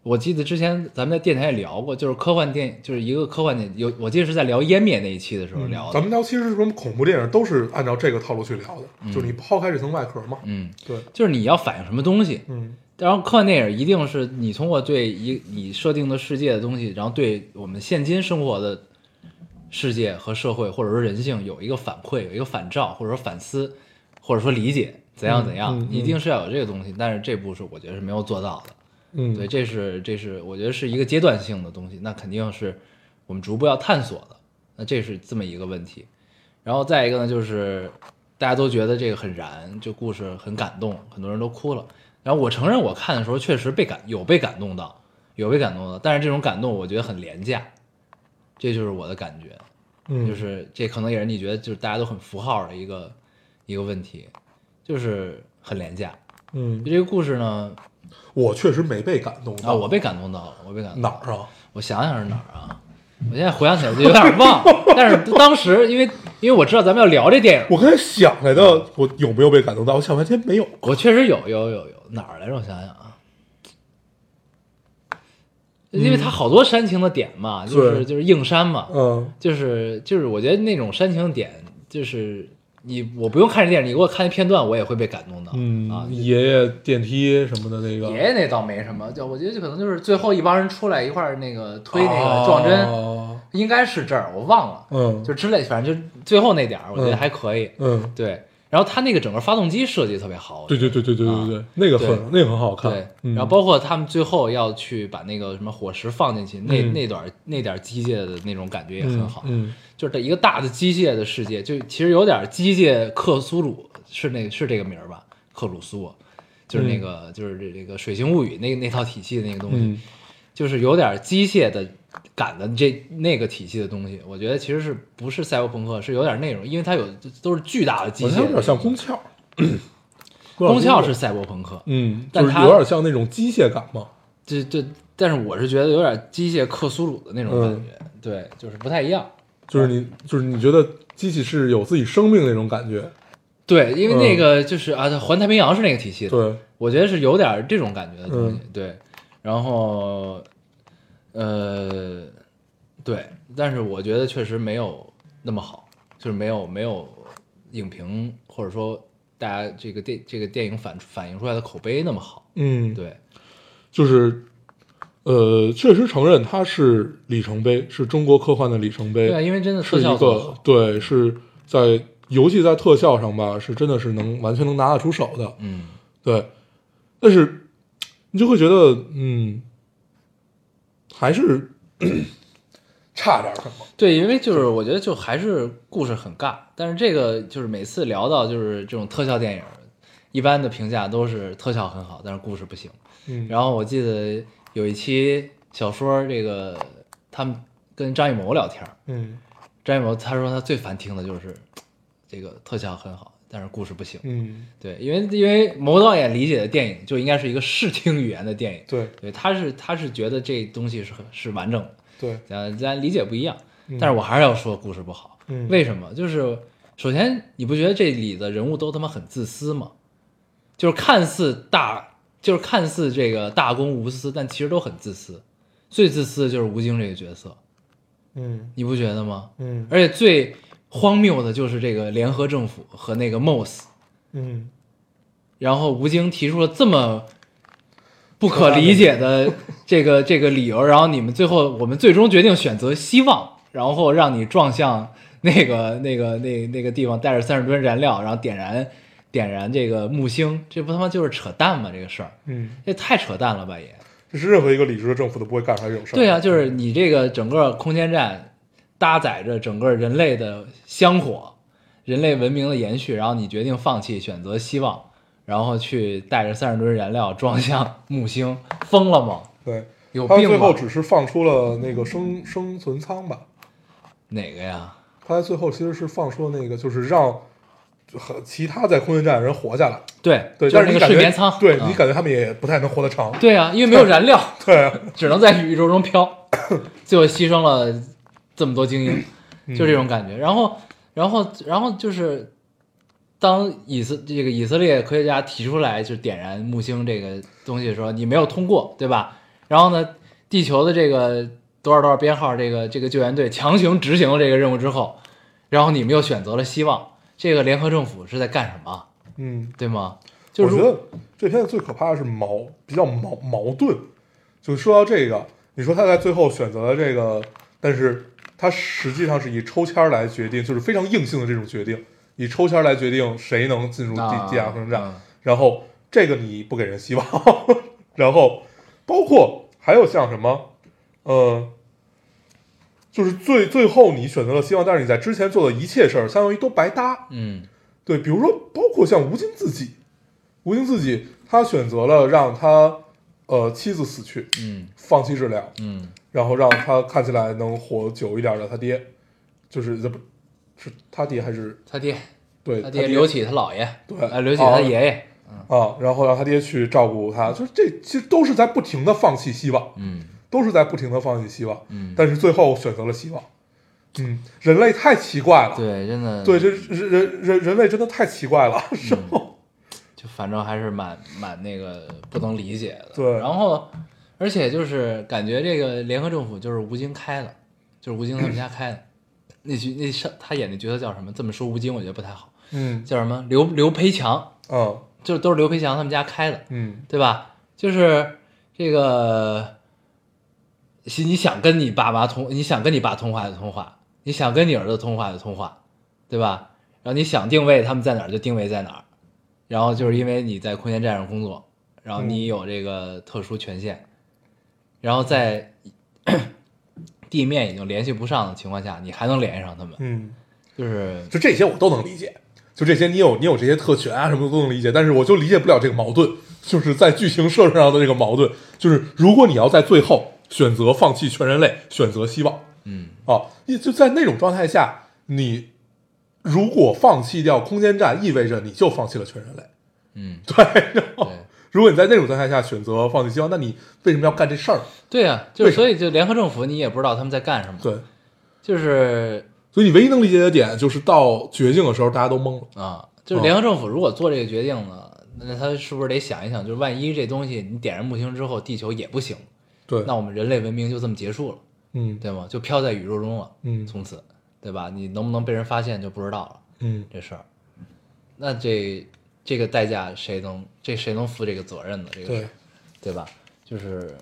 我记得之前咱们在电台也聊过，就是科幻电影，就是一个科幻电影，有我记得是在聊湮灭那一期的时候聊的。咱们聊其实什么恐怖电影都是按照这个套路去聊的，就是你抛开这层外壳嘛。嗯，对，就是你要反映什么东西，嗯然后科幻电影一定是你通过对一你设定的世界的东西，然后对我们现今生活的世界和社会或者说人性有一个反馈，有一个反照，或者说反思，或者说理解怎样怎样，嗯嗯嗯一定是要有这个东西。但是这部是我觉得是没有做到的。嗯，对，这是这是我觉得是一个阶段性的东西，那肯定是我们逐步要探索的。那这是这么一个问题，然后再一个呢，就是大家都觉得这个很燃，这故事很感动，很多人都哭了。然后我承认我看的时候确实被感有被感动到，有被感动到，但是这种感动我觉得很廉价，这就是我的感觉。嗯就是这可能也是你觉得就是大家都很符号的一个一个问题，就是很廉价。嗯，这个故事呢，我确实没被感动到啊，我被感动到了，我被感动哪儿啊？我想想是哪儿啊？我现在回想起来就有点忘，但是当时因为因为我知道咱们要聊这电影，我刚才想来的，我有没有被感动到？我想半天没有。我确实有有有有哪儿来着？我想想啊，因为它好多煽情的点嘛，就是就是硬煽嘛，嗯就是就是我觉得那种煽情的点，就是你我不用看这电影，你给我看一片段，我也会被感动的嗯啊。爷爷电梯什么的那个，爷爷那倒没什么，就我觉得就可能就是最后一帮人出来一块儿那个推那个撞针，哦应该是这儿，我忘了。嗯，就之类，反正就最后那点儿，我觉得嗯还可以。嗯，对，然后它那个整个发动机设计特别好，对对对对对对对，那个很那个很好看。对，嗯然后包括他们最后要去把那个什么火石放进去，那嗯那段那点机械的那种感觉也很好，嗯就是这一个大的机械的世界，就其实有点机械克苏鲁，是那是这个名儿吧？克鲁苏，就是那个、就是这这个水形物语那那套体系的那个东西，嗯就是有点机械的感的这那个体系的东西，我觉得其实是不是赛博朋克，是有点内容，因为它有都是巨大的机械有点像宫壳。宫壳是赛博朋克，嗯，但它就是有点像那种机械感嘛。这这，但是我是觉得有点机械克苏鲁的那种感觉，对，就是不太一样。就是你，就是你觉得机器是有自己生命那种感觉，对，因为那个就是啊，环太平洋是那个体系的，对，我觉得是有点这种感觉的东西，嗯对。然后，呃，对，但是我觉得确实没有那么好，就是没有没有影评或者说大家这个电这个电影反反映出来的口碑那么好，嗯，对，就是，呃，确实承认它是里程碑，是中国科幻的里程碑。对啊，因为真的特是一个效做得好，对，是在尤其在特效上吧，是真的是能完全能拿得出手的。嗯，对，但是你就会觉得，嗯，还是 差点什么。对，因为就是我觉得就还是故事很尬，但是这个就是每次聊到就是这种特效电影，一般的评价都是特效很好，但是故事不行。嗯，然后我记得有一期小说，这个他们跟张艺谋聊天，嗯张艺谋他说他最烦听的就是这个特效很好，但是故事不行。嗯，对，因为因为某导演理解的电影就应该是一个视听语言的电影，对对，他是他是觉得这东西是很是完整的，对，咱咱理解不一样。嗯但是我还是要说故事不好，嗯为什么？就是首先你不觉得这里的人物都他妈很自私吗？就是看似大，就是看似这个大公无私，但其实都很自私。最自私的就是吴京这个角色，嗯你不觉得吗？嗯而且最荒谬的就是这个联合政府和那个 MOS，嗯然后吴京提出了这么不可理解的这个 这个理由，然后你们最后我们最终决定选择希望，然后让你撞向那个那个那那个地方，带着三十吨燃料，然后点燃点燃这个木星，这不他妈就是扯淡吗？这个事儿，嗯，这太扯淡了吧也。这是任何一个理智的政府都不会干出来这种事儿。对啊，就是你这个整个空间站搭载着整个人类的香火，人类文明的延续，然后你决定放弃，选择希望，然后去带着三十吨燃料撞向木星，疯了吗？对，有病吗他最后？只是放出了那个生生存舱吧。哪个呀？他在最后其实是放出了那个，就是让和其他在空间站的人活下来。对对，就是那个睡眠舱。对、嗯你感觉他们也不太能活得长。对啊，因为没有燃料，对啊，只能在宇宙中飘，最后牺牲了这么多精英，嗯 就这种感觉。然后，然后，然后就是当以色这个以色列科学家提出来就点燃木星这个东西的时候，你没有通过，对吧？然后呢，地球的这个多少多少编号这个这个救援队强行执行了这个任务之后，然后你们又选择了希望，这个联合政府是在干什么？嗯，对吗？就是我觉得这片子最可怕的是矛，比较矛矛盾。就说到这个，你说他在最后选择了这个，但是他实际上是以抽签儿来决定，就是非常硬性的这种决定，以抽签儿来决定谁能进入地啊地下空间站。嗯然后这个你不给人希望，然后包括还有像什么，呃，就是最最后你选择了希望，但是你在之前做的一切事儿，相当于都白搭。嗯对，比如说包括像吴京自己，吴京自己他选择了让他呃妻子死去，嗯放弃治疗，嗯然后让他看起来能活久一点的他爹，就是这不是他爹还是他爹，对他爹刘启他姥爷，对。啊，刘启他爷爷，啊，然后让他爹去照顾他，就是这其实都是在不停的放弃希望，嗯。都是在不停的放弃希望，嗯，但是最后选择了希望。嗯，人类太奇怪了，对，真的，对，这人人人人类真的太奇怪了。嗯。然后，就反正还是蛮蛮那个不能理解的。对。然后而且就是感觉这个联合政府就是吴京开的，就是吴京他们家开的。那角那上他演的角色叫什么？这么说吴京我觉得不太好，嗯叫什么刘刘培强，哦就是都是刘培强他们家开的，嗯对吧？就是这个，是你想跟你爸妈通，你想跟你爸通话就通话，你想跟你儿子通话就通话，对吧？然后你想定位他们在哪儿就定位在哪儿，然后就是因为你在空间站上工作，然后你有这个特殊权限，然后在 地面已经联系不上的情况下，你还能联系上他们，嗯，就是就这些我都能理解，就这些你有你有这些特权啊什么的都能理解，但是我就理解不了这个矛盾，就是在剧情设置上的这个矛盾，就是如果你要在最后选择放弃全人类，选择希望。嗯。啊，也就在那种状态下，你如果放弃掉空间站，意味着你就放弃了全人类。嗯，对，然后对。如果你在那种状态下选择放弃希望，那你为什么要干这事儿？对呀、就是所以就联合政府你也不知道他们在干什么，对，就是所以你唯一能理解的点就是到绝境的时候，大家都懵了。啊，就是哦联合政府如果做这个决定呢，那他是不是得想一想，就是万一这东西你点燃木星之后，地球也不行，对，那我们人类文明就这么结束了，嗯对吗？就飘在宇宙中了，嗯从此，对吧？你能不能被人发现就不知道了，嗯这事儿。那这这个代价谁能这谁能负这个责任呢？这个事对，对吧？就是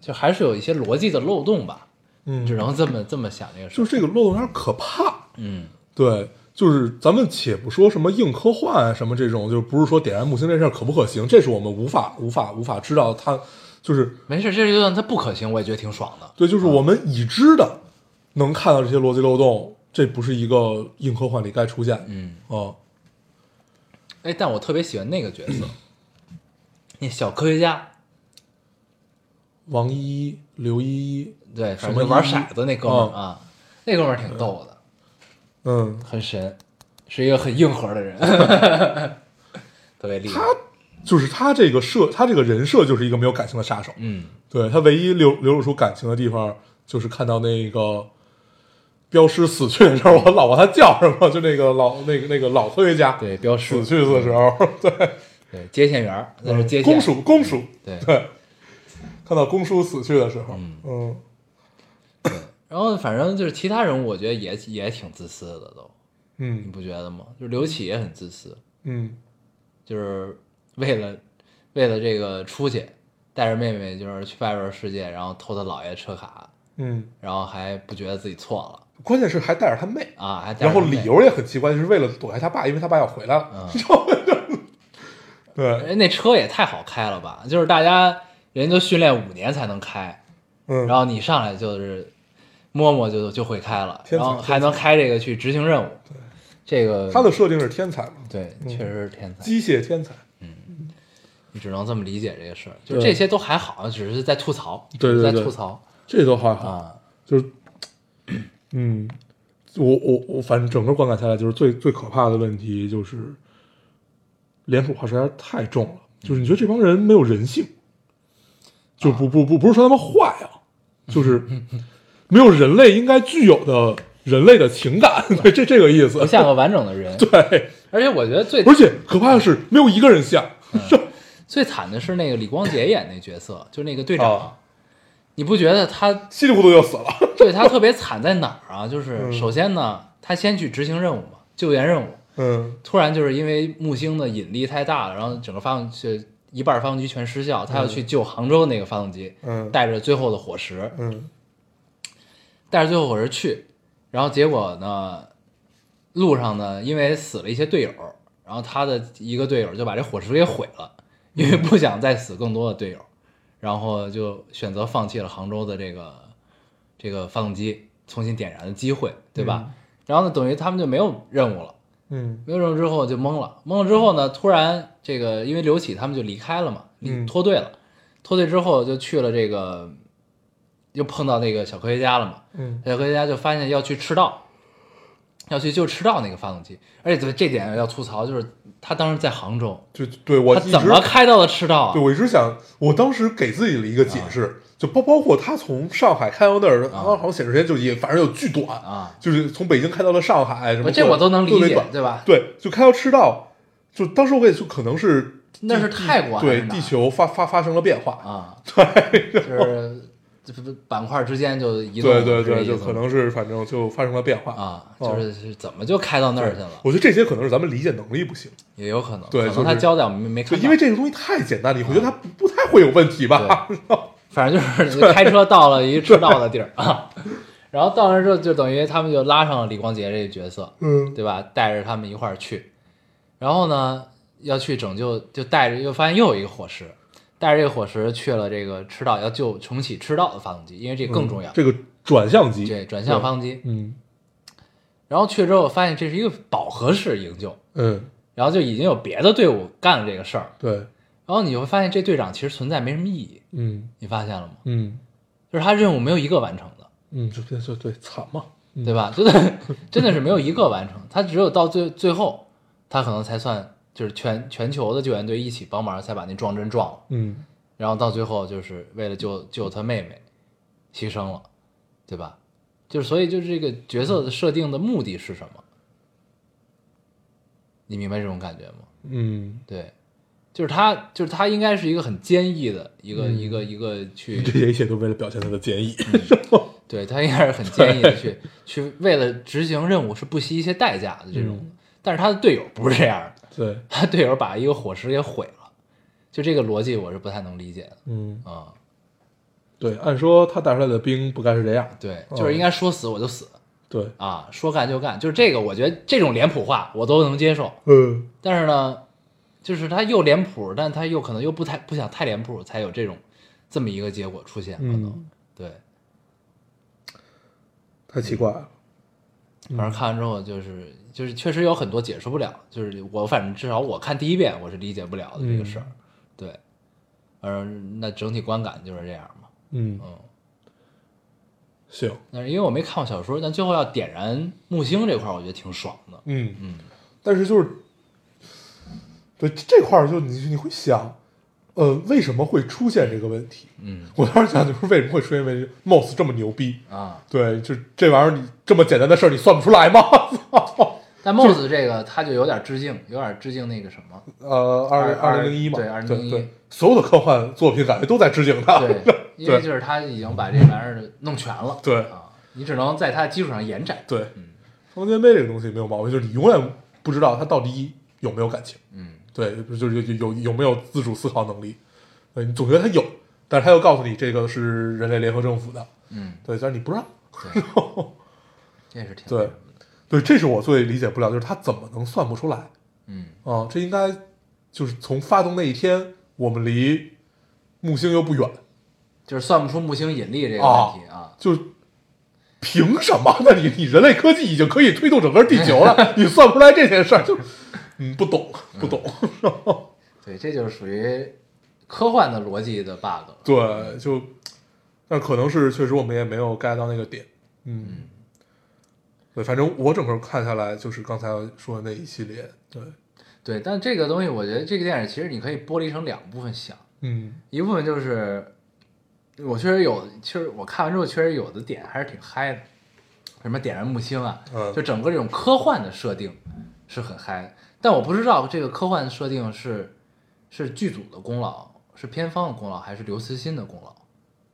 就还是有一些逻辑的漏洞吧，嗯，只能这么这么想这个事。就是这个漏洞有点可怕。嗯，对，就是咱们且不说什么硬科幻啊，什么这种，就不是说点燃木星这事儿可不可行，这是我们无法无法无法知道它，就是没事，这就算它不可行，我也觉得挺爽的。对，就是我们已知的能看到这些逻辑漏洞，这不是一个硬科幻里该出现。嗯，哦，哎，但我特别喜欢那个角色，那小科学家，王一一、刘一一，对，反什么正玩骰子那哥们啊，那哥们儿挺逗的，嗯，很神，是一个很硬核的人，特别厉害他。就是他这个设，他这个人设就是一个没有感情的杀手。嗯，对他唯一流流露出感情的地方，就是看到那个镖师死去的时候，我老忘他叫什么，就那个老那个那个老科学家对，镖师。死去的时候，对，对接线员，那是接线。公叔公叔，对。对，看到公叔死去的时候，嗯。对。然后反正就是其他人物，我觉得也也挺自私的都，嗯。你嗯不觉得吗？就是刘启也很自私，嗯。就是为了为了这个出去，带着妹妹就是去外边世界，然后偷他姥爷车卡，嗯，然后还不觉得自己错了关键是还带着他妹，啊，还带然后理由也很奇怪，就是为了躲开他爸，因为他爸要回来了，嗯 对，哎那车也太好开了吧！就是大家人都训练五年才能开，嗯，然后你上来就是摸摸就就会开了，然后还能开这个去执行任务。对这个他的设定是天才嘛，对，确实是天才，机械天才，嗯你只能这么理解这个事儿。就这些都还好，只是在吐槽，对对对吐槽这都还好，啊。就是，嗯，我我我反正整个观感下来，就是最最可怕的问题就是脸谱化实在是太重了，就是你觉得这帮人没有人性，就不不不不是说他们坏啊，就是没有人类应该具有的人类的情感，对，这这个意思不，像个完整的人，对，而且我觉得最而且可怕的是没有一个人像，最惨的是那个李光洁演那角色，就那个队长，啊你不觉得他稀里糊涂就死了，对他特别惨在哪儿啊？就是嗯。首先呢，他先去执行任务嘛，救援任务，嗯。突然就是因为木星的引力太大了，然后整个发动机一半发动机全失效，他要去救杭州那个发动机，嗯。带着最后的火石，嗯。带着最后伙食去，然后结果呢，路上呢，因为死了一些队友，然后他的一个队友就把这火石给毁了，因为不想再死更多的队友，然后就选择放弃了杭州的这个这个发动机重新点燃的机会，对吧？然后呢，等于他们就没有任务了。嗯。没有任务之后就懵了，懵了之后呢，突然这个因为刘启他们就离开了嘛，脱队了，脱队之后就去了这个，又碰到那个小科学家了嘛，嗯。小科学家就发现要去赤道，要去就赤道那个发动机，而且对这点要吐槽，就是他当时在杭州，就对我他怎么开到了赤道啊对，？我一直想，我当时给自己了一个解释，就包包括他从上海开到那儿，好像好像显示时间就也反正有巨短，啊，就是从北京开到了上海，什么这我都能理解短，对吧？对，就开到赤道，就当时我也就可能是那是泰国对地球发发发生了变化，啊，对，就是板块之间就移动，对对对，就可能是反正就发生了变化。啊，哦就是是怎么就开到那儿去了？我觉得这些可能是咱们理解能力不行，也有可能，对可能他交代我们没没看，因为这个东西太简单，你会觉得他不不太会有问题吧？反正就是开车到了一赤道的地儿啊，然后到那之后就等于他们就拉上了李光洁这个角色，嗯。对吧？带着他们一块儿去，然后呢要去拯救，就带着又发现又有一个伙食，带着这个火石去了这个赤道，要救重启赤道的发动机，因为这个更重要，这个转向机，对转向发动机。嗯。然后去之后发现这是一个饱和式营救，嗯，然后就已经有别的队伍干了这个事儿，对，然后你会发现这队长其实存在没什么意义，嗯。你发现了吗？嗯。就是他任务没有一个完成的。嗯，就对对对，惨嘛，嗯。对吧？真的真的是没有一个完成，他只有到最最后，他可能才算就是全全球的救援队一起帮忙，才把那撞针撞了。嗯然后到最后就是为了救救他妹妹，牺牲了，对吧？就是所以就是这个角色的设定的目的是什么？你明白这种感觉吗？嗯，对，就是他，就是他应该是一个很坚毅的一个、嗯一个一个去，这些一切都为了表现他的坚毅。对他应该是很坚毅的去去为了执行任务是不惜一些代价的这种，嗯但是他的队友不是这样的，对，他队友把一个火石给毁了，就这个逻辑我是不太能理解的嗯，啊、对，按说他带出来的兵不该是这样。对，哦就是应该说死我就死对，啊，说干就干，就是这个，我觉得这种脸谱化我都能接受，嗯，但是呢，就是他又脸谱，但他又可能又不太不想太脸谱，才有这种这么一个结果出现，可能、嗯对。太奇怪了。反正看完之后就是就是确实有很多解释不了，就是我反正至少我看第一遍我是理解不了的这个事儿，对，嗯，那整体观感就是这样嘛，嗯，嗯，行，但是因为我没看过小说，但最后要点燃木星这块，我觉得挺爽的，嗯。嗯，但是就是，对这块就你你会想，呃，为什么会出现这个问题？嗯我当时想就是为什么会出现问题？Moss 这么牛逼，啊，对，就这玩意儿你这么简单的事儿你算不出来吗？但 Moss 这个他就有点致敬，有点致敬那个什么，呃，二二二零零一嘛，对对2001对，所有的科幻作品感觉都在致敬他。对，因为就是他已经把这玩意儿弄全了，对啊，你只能在他的基础上延展，对嗯，方尖碑这个东西没有毛病，就是你永远不知道他到底有没有感情，嗯对，就是有有有有没有自主思考能力，对你总觉得他有，但是他又告诉你这个是人类联合政府的，嗯，对，但是你不知道，对，这是挺对对，这是我最理解不了，就是他怎么能算不出来嗯啊？这应该就是从发动那一天，我们离木星又不远，就是算不出木星引力这个问题啊。就凭什么？那你你人类科技已经可以推动整个地球了，你算不出来这件事儿，就嗯不懂不懂。对，这就是属于科幻的逻辑的 bug。对，就但可能是确实我们也没有 get 到那个点。嗯，对，反正我整个看下来就是刚才说的那一系列。对，对，但这个东西，我觉得这个电影其实你可以剥离成两部分想，嗯一部分就是我确实有，其实我看完之后确实有的点还是挺嗨的，什么点燃木星啊，嗯就整个这种科幻的设定是很嗨的。但我不知道这个科幻设定是是剧组的功劳，是片方的功劳，还是刘慈欣的功劳？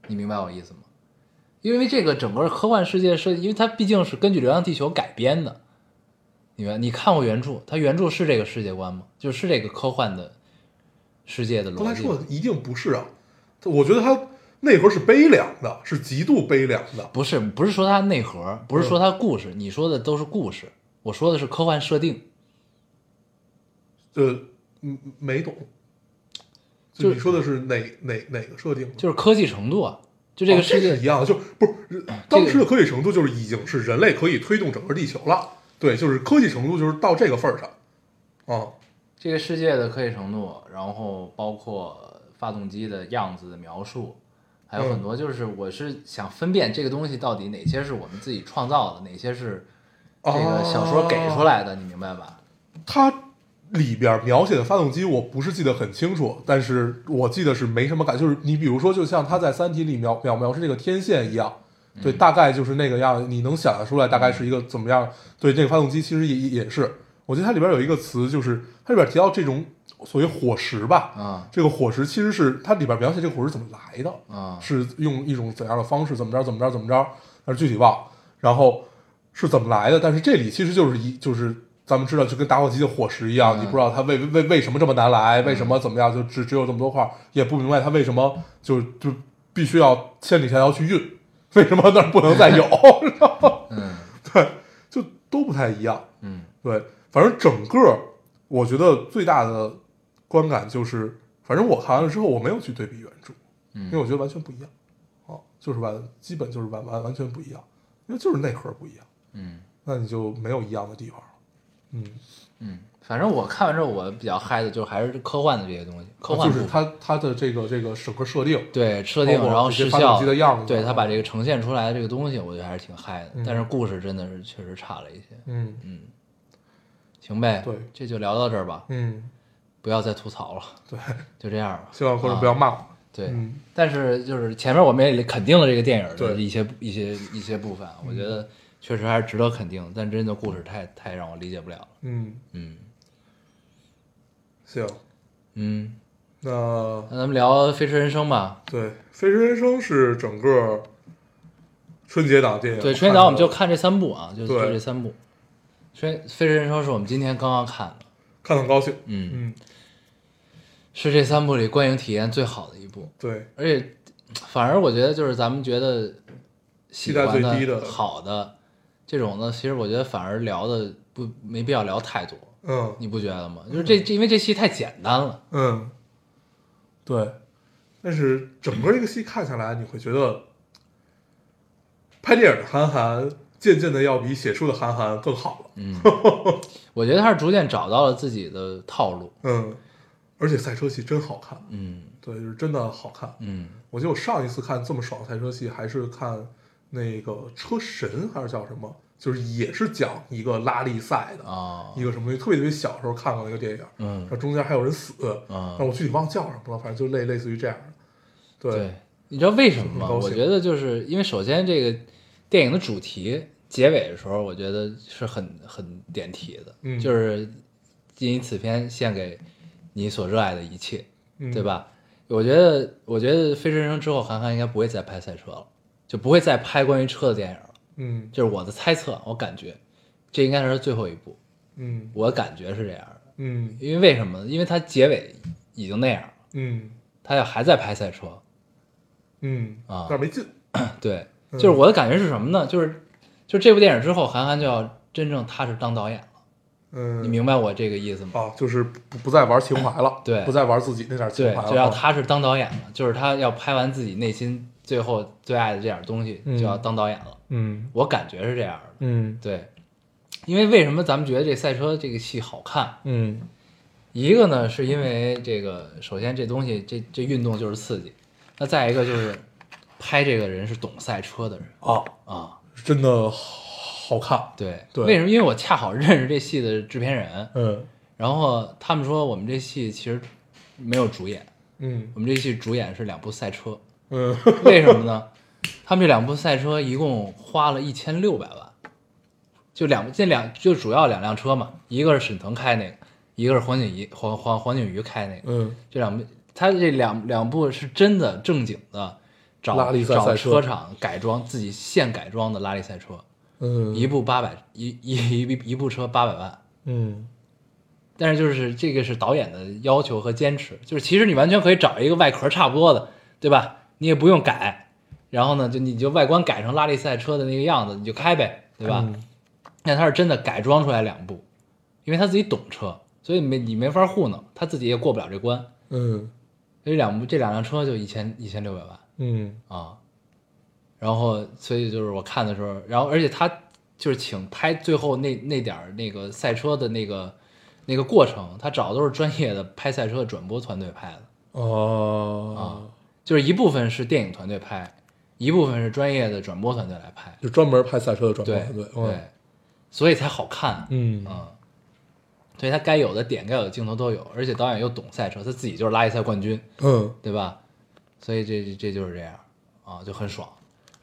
你明白我意思吗？因为这个整个科幻世界设计，因为它毕竟是根据《流浪地球》改编的，你看过原著？它原著是这个世界观吗？就是这个科幻的世界的逻辑吗。说的一定不是啊，我觉得它内核是悲凉的，是极度悲凉的。不是不是说它内核，不是说它故事，你说的都是故事，我说的是科幻设定。呃，嗯，没懂。就就你说的是哪哪哪个设定？就是科技程度啊，就这个世界哦一样，就不是当时的科技程度，就是已经是人类可以推动整个地球了。对，就是科技程度就是到这个份儿上。啊，这个世界的科技程度，然后包括发动机的样子的描述，还有很多就是我是想分辨这个东西到底哪些是我们自己创造的，哪些是这个小说给出来的，你明白吧？它里边描写的发动机我不是记得很清楚，但是我记得是没什么感，就是你比如说，就像他在《三体》里描描描述这个天线一样，对，大概就是那个样，你能想得出来大概是一个怎么样？对，这个发动机其实也也是，我觉得它里边有一个词，就是它里边提到这种所谓火石吧，啊这个火石其实是它里边描写这个火石怎么来的，啊是用一种怎样的方式，怎么着怎么着怎么着，但是具体忘。然后是怎么来的？但是这里其实就是一就是咱们知道，就跟打火机的火石一样，嗯。你不知道它为为为什么这么难来，为什么怎么样，就只只有这么多块，也不明白它为什么就就必须要千里迢迢去运，为什么那儿不能再有？嗯。对，就都不太一样。嗯。对，反正整个我觉得最大的观感就是，反正我看完了之后，我没有去对比原著，因为嗯我觉得完全不一样，啊，就是完，基本就是完完完全不一样，因为就是内核不一样，嗯。那你就没有一样的地方。了，嗯，嗯，反正我看完之后，我比较嗨的就还是科幻的这些东西，科幻哦就是它它的这个这个整个设定，对设定，然后这些发动视效机的样子对它把这个呈现出来的这个东西，我觉得还是挺嗨的。嗯但是故事真的是确实差了一些。嗯嗯，行呗，对这就聊到这儿吧，嗯，不要再吐槽了，对，就这样吧。希望观众不要骂我，对，嗯但是就是前面我们也肯定了这个电影的一些一些一些部分，我觉得确实还是值得肯定，但真的故事太太让我理解不了了。嗯，嗯，行，嗯，那那咱们聊《飞驰人生》吧。对《飞驰人生》是整个春节档电影，对，春节档我们就看这三部啊，就就这三部。飞飞驰人生是我们今天刚刚看的，看得很高兴。嗯，嗯，是这三部里观影体验最好的一部。对，而且反而我觉得就是咱们觉得喜欢期待最低的好的这种呢，其实我觉得反而聊的不没必要聊太多，嗯你不觉得吗？就是这这因为这戏太简单了，嗯，对。但是整个这个戏看下来，你会觉得拍电影的韩寒渐渐的要比写书的韩寒更好了。嗯，我觉得他是逐渐找到了自己的套路，嗯，而且赛车戏真好看，嗯对，就是真的好看。嗯我记得我上一次看这么爽的赛车戏，还是看那个《车神》还是叫什么，就是也是讲一个拉力赛的，啊一个什么东西，特别特别小时候看过那个电影，嗯然后中间还有人死，嗯但我具体忘了叫什么了，反正就类类似于这样的。对，对，你知道为什么吗？我觉得就是因为首先这个电影的主题结尾的时候，我觉得是很很点题的，嗯就是仅以此片献给你所热爱的一切，嗯对？吧？我觉得，我觉得《飞驰人生》之后，韩寒应该不会再拍赛车了，就不会再拍关于车的电影了。嗯就是我的猜测，我感觉这应该是最后一部，嗯我感觉是这样的。嗯因为为什么呢？因为他结尾已经那样了，嗯他要还在拍赛车，嗯啊但是没劲。对，嗯就是我的感觉是什么呢？就是就这部电影之后，韩寒就要真正踏实当导演了。嗯，你明白我这个意思吗？啊，就是不不再玩情怀了，对不再玩自己那点情对怀，了，就要踏实当导演了。就是他要拍完自己内心最后最爱的这点东西，嗯。就要当导演了。嗯。我感觉是这样的。嗯。对，因为为什么咱们觉得这赛车这个戏好看？嗯。一个呢，是因为这个，首先这东西这这运动就是刺激，那再一个就是拍这个人是懂赛车的人。啊，啊。真的好看。对，对。为什么？因为我恰好认识这戏的制片人，嗯。然后他们说我们这戏其实没有主演，嗯。我们这戏主演是两部赛车，嗯 为什么呢？他们这两部赛车一共花了一千六百万，就两这两就主要两辆车嘛，一个是沈腾开那个，一个是黄景瑜黄黄黄景瑜开那个，嗯这两部他这两两部是真的正经的找拉力赛车车厂改装自己现改装的拉力赛车，嗯一部八百一一一一部车八百万。嗯但是就是这个是导演的要求和坚持，就是其实你完全可以找一个外壳差不多的，对吧？你也不用改，然后呢，就你就外观改成拉力赛车的那个样子，你就开呗，对吧？嗯那他是真的改装出来两部，因为他自己懂车，所以没你没法糊弄，他自己也过不了这关。嗯所以两部这两辆车就一千一千六百万嗯啊，然后所以就是我看的时候，然后而且他就是请拍最后那那点儿那个赛车的那个那个过程，他找的都是专业的拍赛车的转播团队拍的，哦，就是一部分是电影团队拍，一部分是专业的转播团队来拍，就专门拍赛车的转播对团队。对，所以才好看，嗯嗯，所以他该有的点、该有的镜头都有，而且导演又懂赛车，他自己就是拉力赛冠军，嗯对吧？所以这这就是这样啊，就很爽。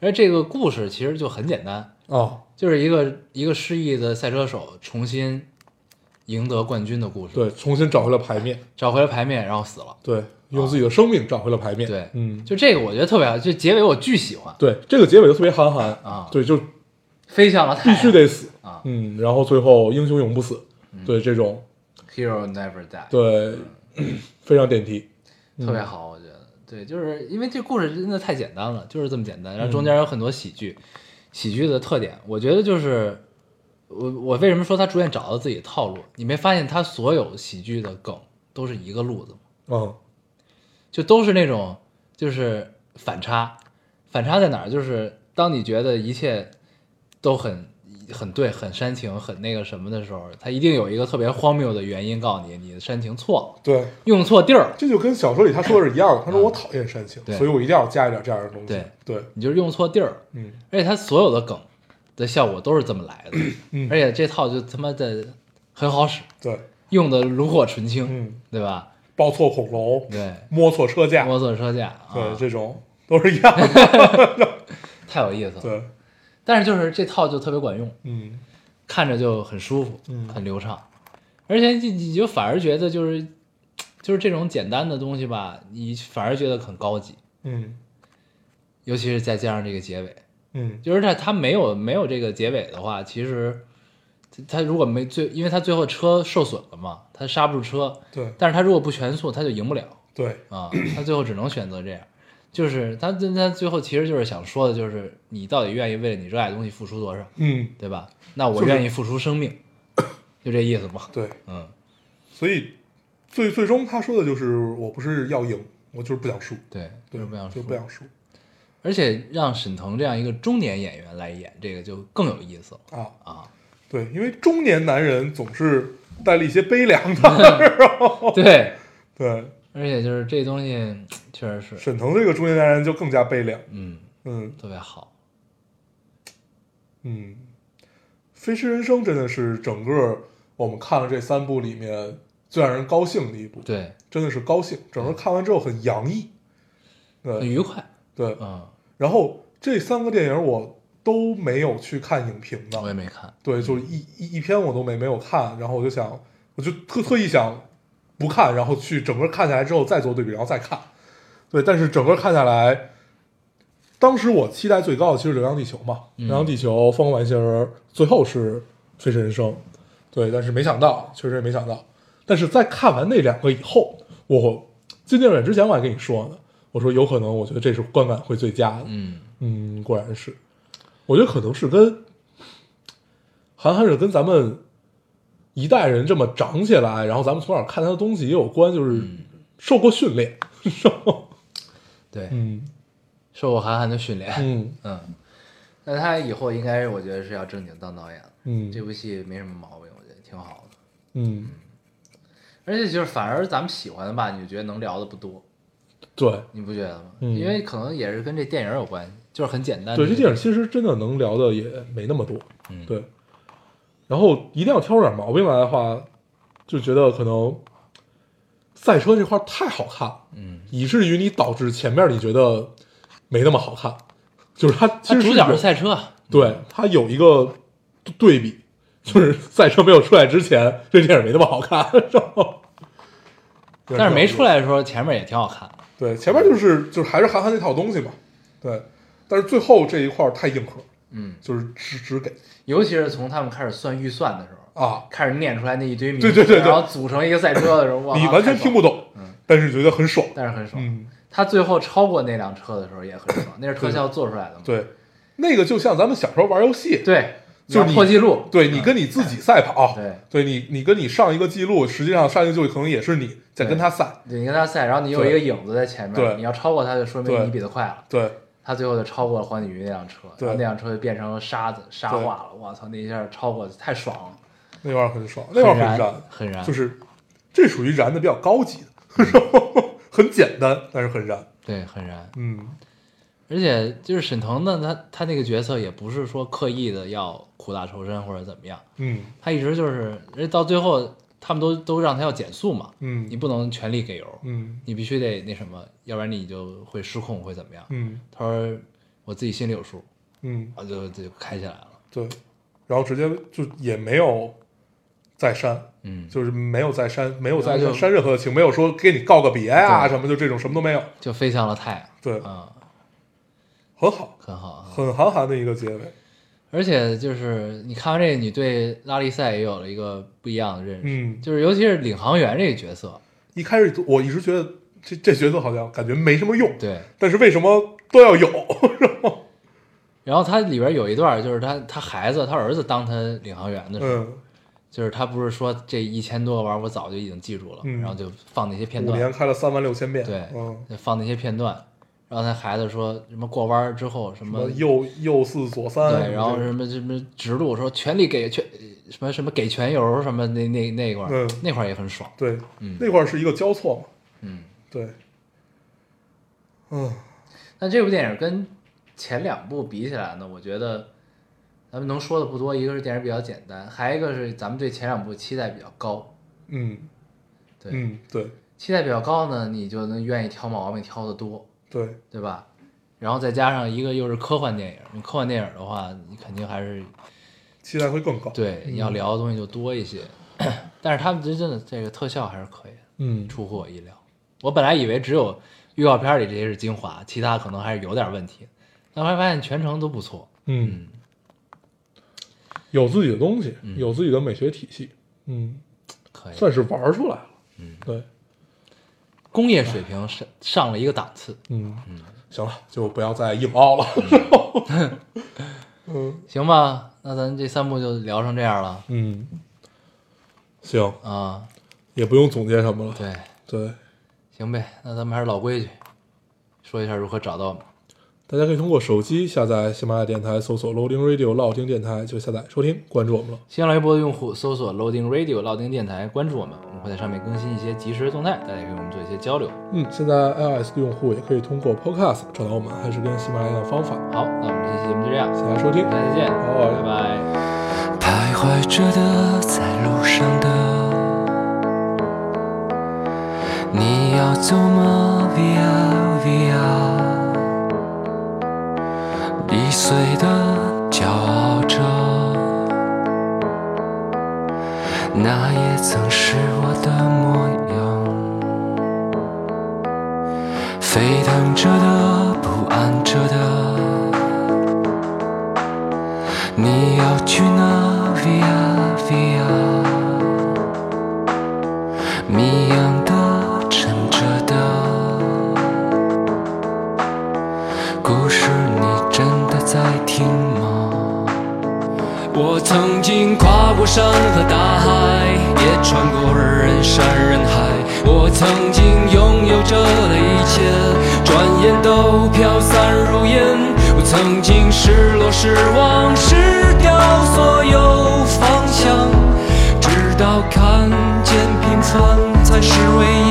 而这个故事其实就很简单，哦就是一个一个失意的赛车手重新赢得冠军的故事，对，重新找回了牌面。找回了牌面，然后死了。对，用自己的生命找回了牌面。对嗯，就这个我觉得特别好，就结尾我巨喜欢，对，这个结尾就特别韩寒啊对，就飞向了太必，须得死啊嗯，然后最后英雄永不死，对这种 Hero never die，对非常点题。特别好，我觉得。对，就是因为这故事真的太简单了，就是这么简单。然后中间有很多喜剧，喜剧的特点，我觉得就是我我为什么说他逐渐找到自己的套路？你没发现他所有喜剧的梗都是一个路子吗？嗯就都是那种就是反差，反差在哪儿？就是当你觉得一切都很很对、很煽情、很那个什么的时候，他一定有一个特别荒谬的原因告诉你，你的煽情错了，对，用错地儿，这就跟小说里他说的是一样的。他说我讨厌煽情，对所以我一定要加一点这样的东西。对对，你就是用错地儿。嗯而且他所有的梗的效果都是这么来的，嗯而且这套就他妈的很好使，对，用的炉火纯青，嗯，对吧？抱错恐龙，对，摸错车架，摸错车架，对，啊，这种都是一样的。太有意思了。对，但是就是这套就特别管用，嗯。看着就很舒服，嗯。很流畅，而且你你就反而觉得就是就是这种简单的东西吧，你反而觉得很高级，嗯。尤其是再加上这个结尾，嗯。就是它它没有没有这个结尾的话，其实它如果没最，因为他最后车受损了嘛，他刹不住车，对但是他如果不全速，他就赢不了对，啊，他最后只能选择这样。就是他他最后其实就是想说的，就是你到底愿意为了你热爱的东西付出多少，嗯对吧？那我愿意付出生命，就这意思嘛。对，嗯，所以最最终他说的就是我不是要赢，我就是不想输，对，对就是不想输就不想输而且让沈腾这样一个中年演员来演这个就更有意思了啊。啊！对，因为中年男人总是带了一些悲凉的，对，对，而且就是这东西确实是，沈腾这个中年男人就更加悲凉，嗯，嗯特别好。嗯，《飞驰人生》真的是整个我们看了这三部里面最让人高兴的一部，对，真的是高兴，整个看完之后很洋溢，对很愉快。对，嗯，然后这三个电影我都没有去看影评的，我也没看。对，就是一一一篇我都没没有看，然后我就想，我就特特意想不看，然后去整个看下来之后再做对比，然后再看。对，但是整个看下来，当时我期待最高的其实《流浪地球》嘛，嗯流浪地球》《疯狂外星人》，最后是《飞驰人生》。对，但是没想到，确实也没想到。但是在看完那两个以后，我进电影院之前我还跟你说呢，我说有可能，我觉得这是观感会最佳的。嗯，嗯，果然是，我觉得可能是跟韩寒是跟咱们一代人这么长起来，然后咱们从小看他的东西也有关，就是嗯。受过训练，对，嗯。受过韩寒的训练。嗯。嗯，那他以后应该，我觉得是要正经当导演了。嗯。这部戏没什么毛病，我觉得挺好的。嗯，而且就是反而咱们喜欢的吧，你就觉得能聊的不多，对。你不觉得吗？嗯。因为可能也是跟这电影有关系，就是很简单。对，这电影其实真的能聊的也没那么多，嗯。对，然后一定要挑出点毛病来的话，就觉得可能赛车这块太好看了，嗯，以至于你导致前面你觉得没那么好看，就是它其实主角是赛车，对，它有一个对比，就是赛车没有出来之前，这电影没那么好看，然后，但是没出来的时候前面也挺好看的。对，前面就是就是还是韩寒那套东西嘛，对，但是最后这一块太硬核，嗯，就是只只给。尤其是从他们开始算预算的时候，啊，开始念出来那一堆名字，对对对对。然后组成一个赛车的时候，哇，你完全听不懂，嗯。但是觉得很爽，但是很爽。嗯，他最后超过那辆车的时候也很爽，那是特效做出来的嘛？对，那个就像咱们小时候玩游戏，对，就是破记录，对你跟你自己赛跑，对。对你你跟你上一个记录，实际上上一个记录可能也是你在跟他赛，对你跟他赛，然后你有一个影子在前面，对。你要超过他，就说明你比他快了。对他最后就超过了黄景瑜那辆车，对然后那辆车就变成了沙子，沙化了。我操，那一下超过太爽了，那块儿很爽，那块儿很很燃，很燃，就是这属于燃的比较高级的，很简单，但是很燃。对，很燃。嗯，而且就是沈腾呢，他他那个角色也不是说刻意的要苦大仇深或者怎么样，嗯他一直就是，而且到最后他们都都让他要减速嘛，嗯。你不能全力给油，嗯。你必须得那什么，要不然你就会失控会怎么样？嗯。他说我自己心里有数，嗯，然后就就开起来了。对，然后直接就也没有再删，嗯，就是没有再删，没有再删任何的情，没有说给你告个别啊什么，就这种什么都没有。就飞向了太阳，对，啊、很好，很好啊。很韩寒的一个结尾。而且就是你看完这个，你对拉力赛也有了一个不一样的认识，嗯，就是尤其是领航员这个角色，一开始我一直觉得这这角色好像感觉没什么用，对。但是为什么都要有？然后然后他里边有一段就是他他孩子他儿子当他领航员的时候，嗯，就是他不是说这一千多个玩我早就已经记住了，嗯然后就放那些片五段，年开了三万六千遍，对放那些片段，然后他孩子说什么过弯之后什什么么右右四左三，对，然后什么什么直路说全力给全什么什么给全油什么那那那块儿、嗯那块儿也很爽，对，嗯那块儿是一个交错嘛，嗯。对，嗯那这部电影跟前两部比起来呢，我觉得咱们能说的不多，一个是电影比较简单，还有一个是咱们对前两部期待比较高。嗯对，嗯，对期待比较高呢，你就能愿意挑毛病挑的多，对，对吧？然后再加上一个又是科幻电影，你科幻电影的话，你肯定还是期待会更高。对你要聊的东西就多一些。但是他们真正的这个特效还是可以的，嗯出乎我意料。我本来以为只有预告片里这些是精华，其他可能还是有点问题，但后来发现全程都不错。嗯，有自己的东西，有自己的美学体系，嗯，可以，算是玩出来了。嗯，对，工业水平上上了一个档次。嗯嗯行了，就不要再硬凹了。嗯行吧，那咱这三部就聊成这样了嗯，行，啊。也不用总结什么了。对，对，行呗，那咱们还是老规矩，说一下如何找到我们。大家可以通过手机下载喜马拉雅电台，搜索 Loading Radio 老丁电台就下载收听，关注我们了。新浪微博的用户搜索 Loading Radio 老丁电台，关注我们，我们会在上面更新一些即时动态，大家可以跟我们做一些交流。嗯，现在 iOS 的用户也可以通过 Podcast 找到我们，还是跟喜马拉雅的方法。好，那我们这期节目就这样，谢谢收听，大家再见，好拜拜。徘徊着的，在路上的，你要走吗碎的，骄傲着，那也曾是我的模样。沸腾着的，不安着的。你要去哪山人海。我曾经拥有着的一切，转眼都飘散如烟。我曾经失落、失望、失掉所有方向，直到看见平凡才是唯一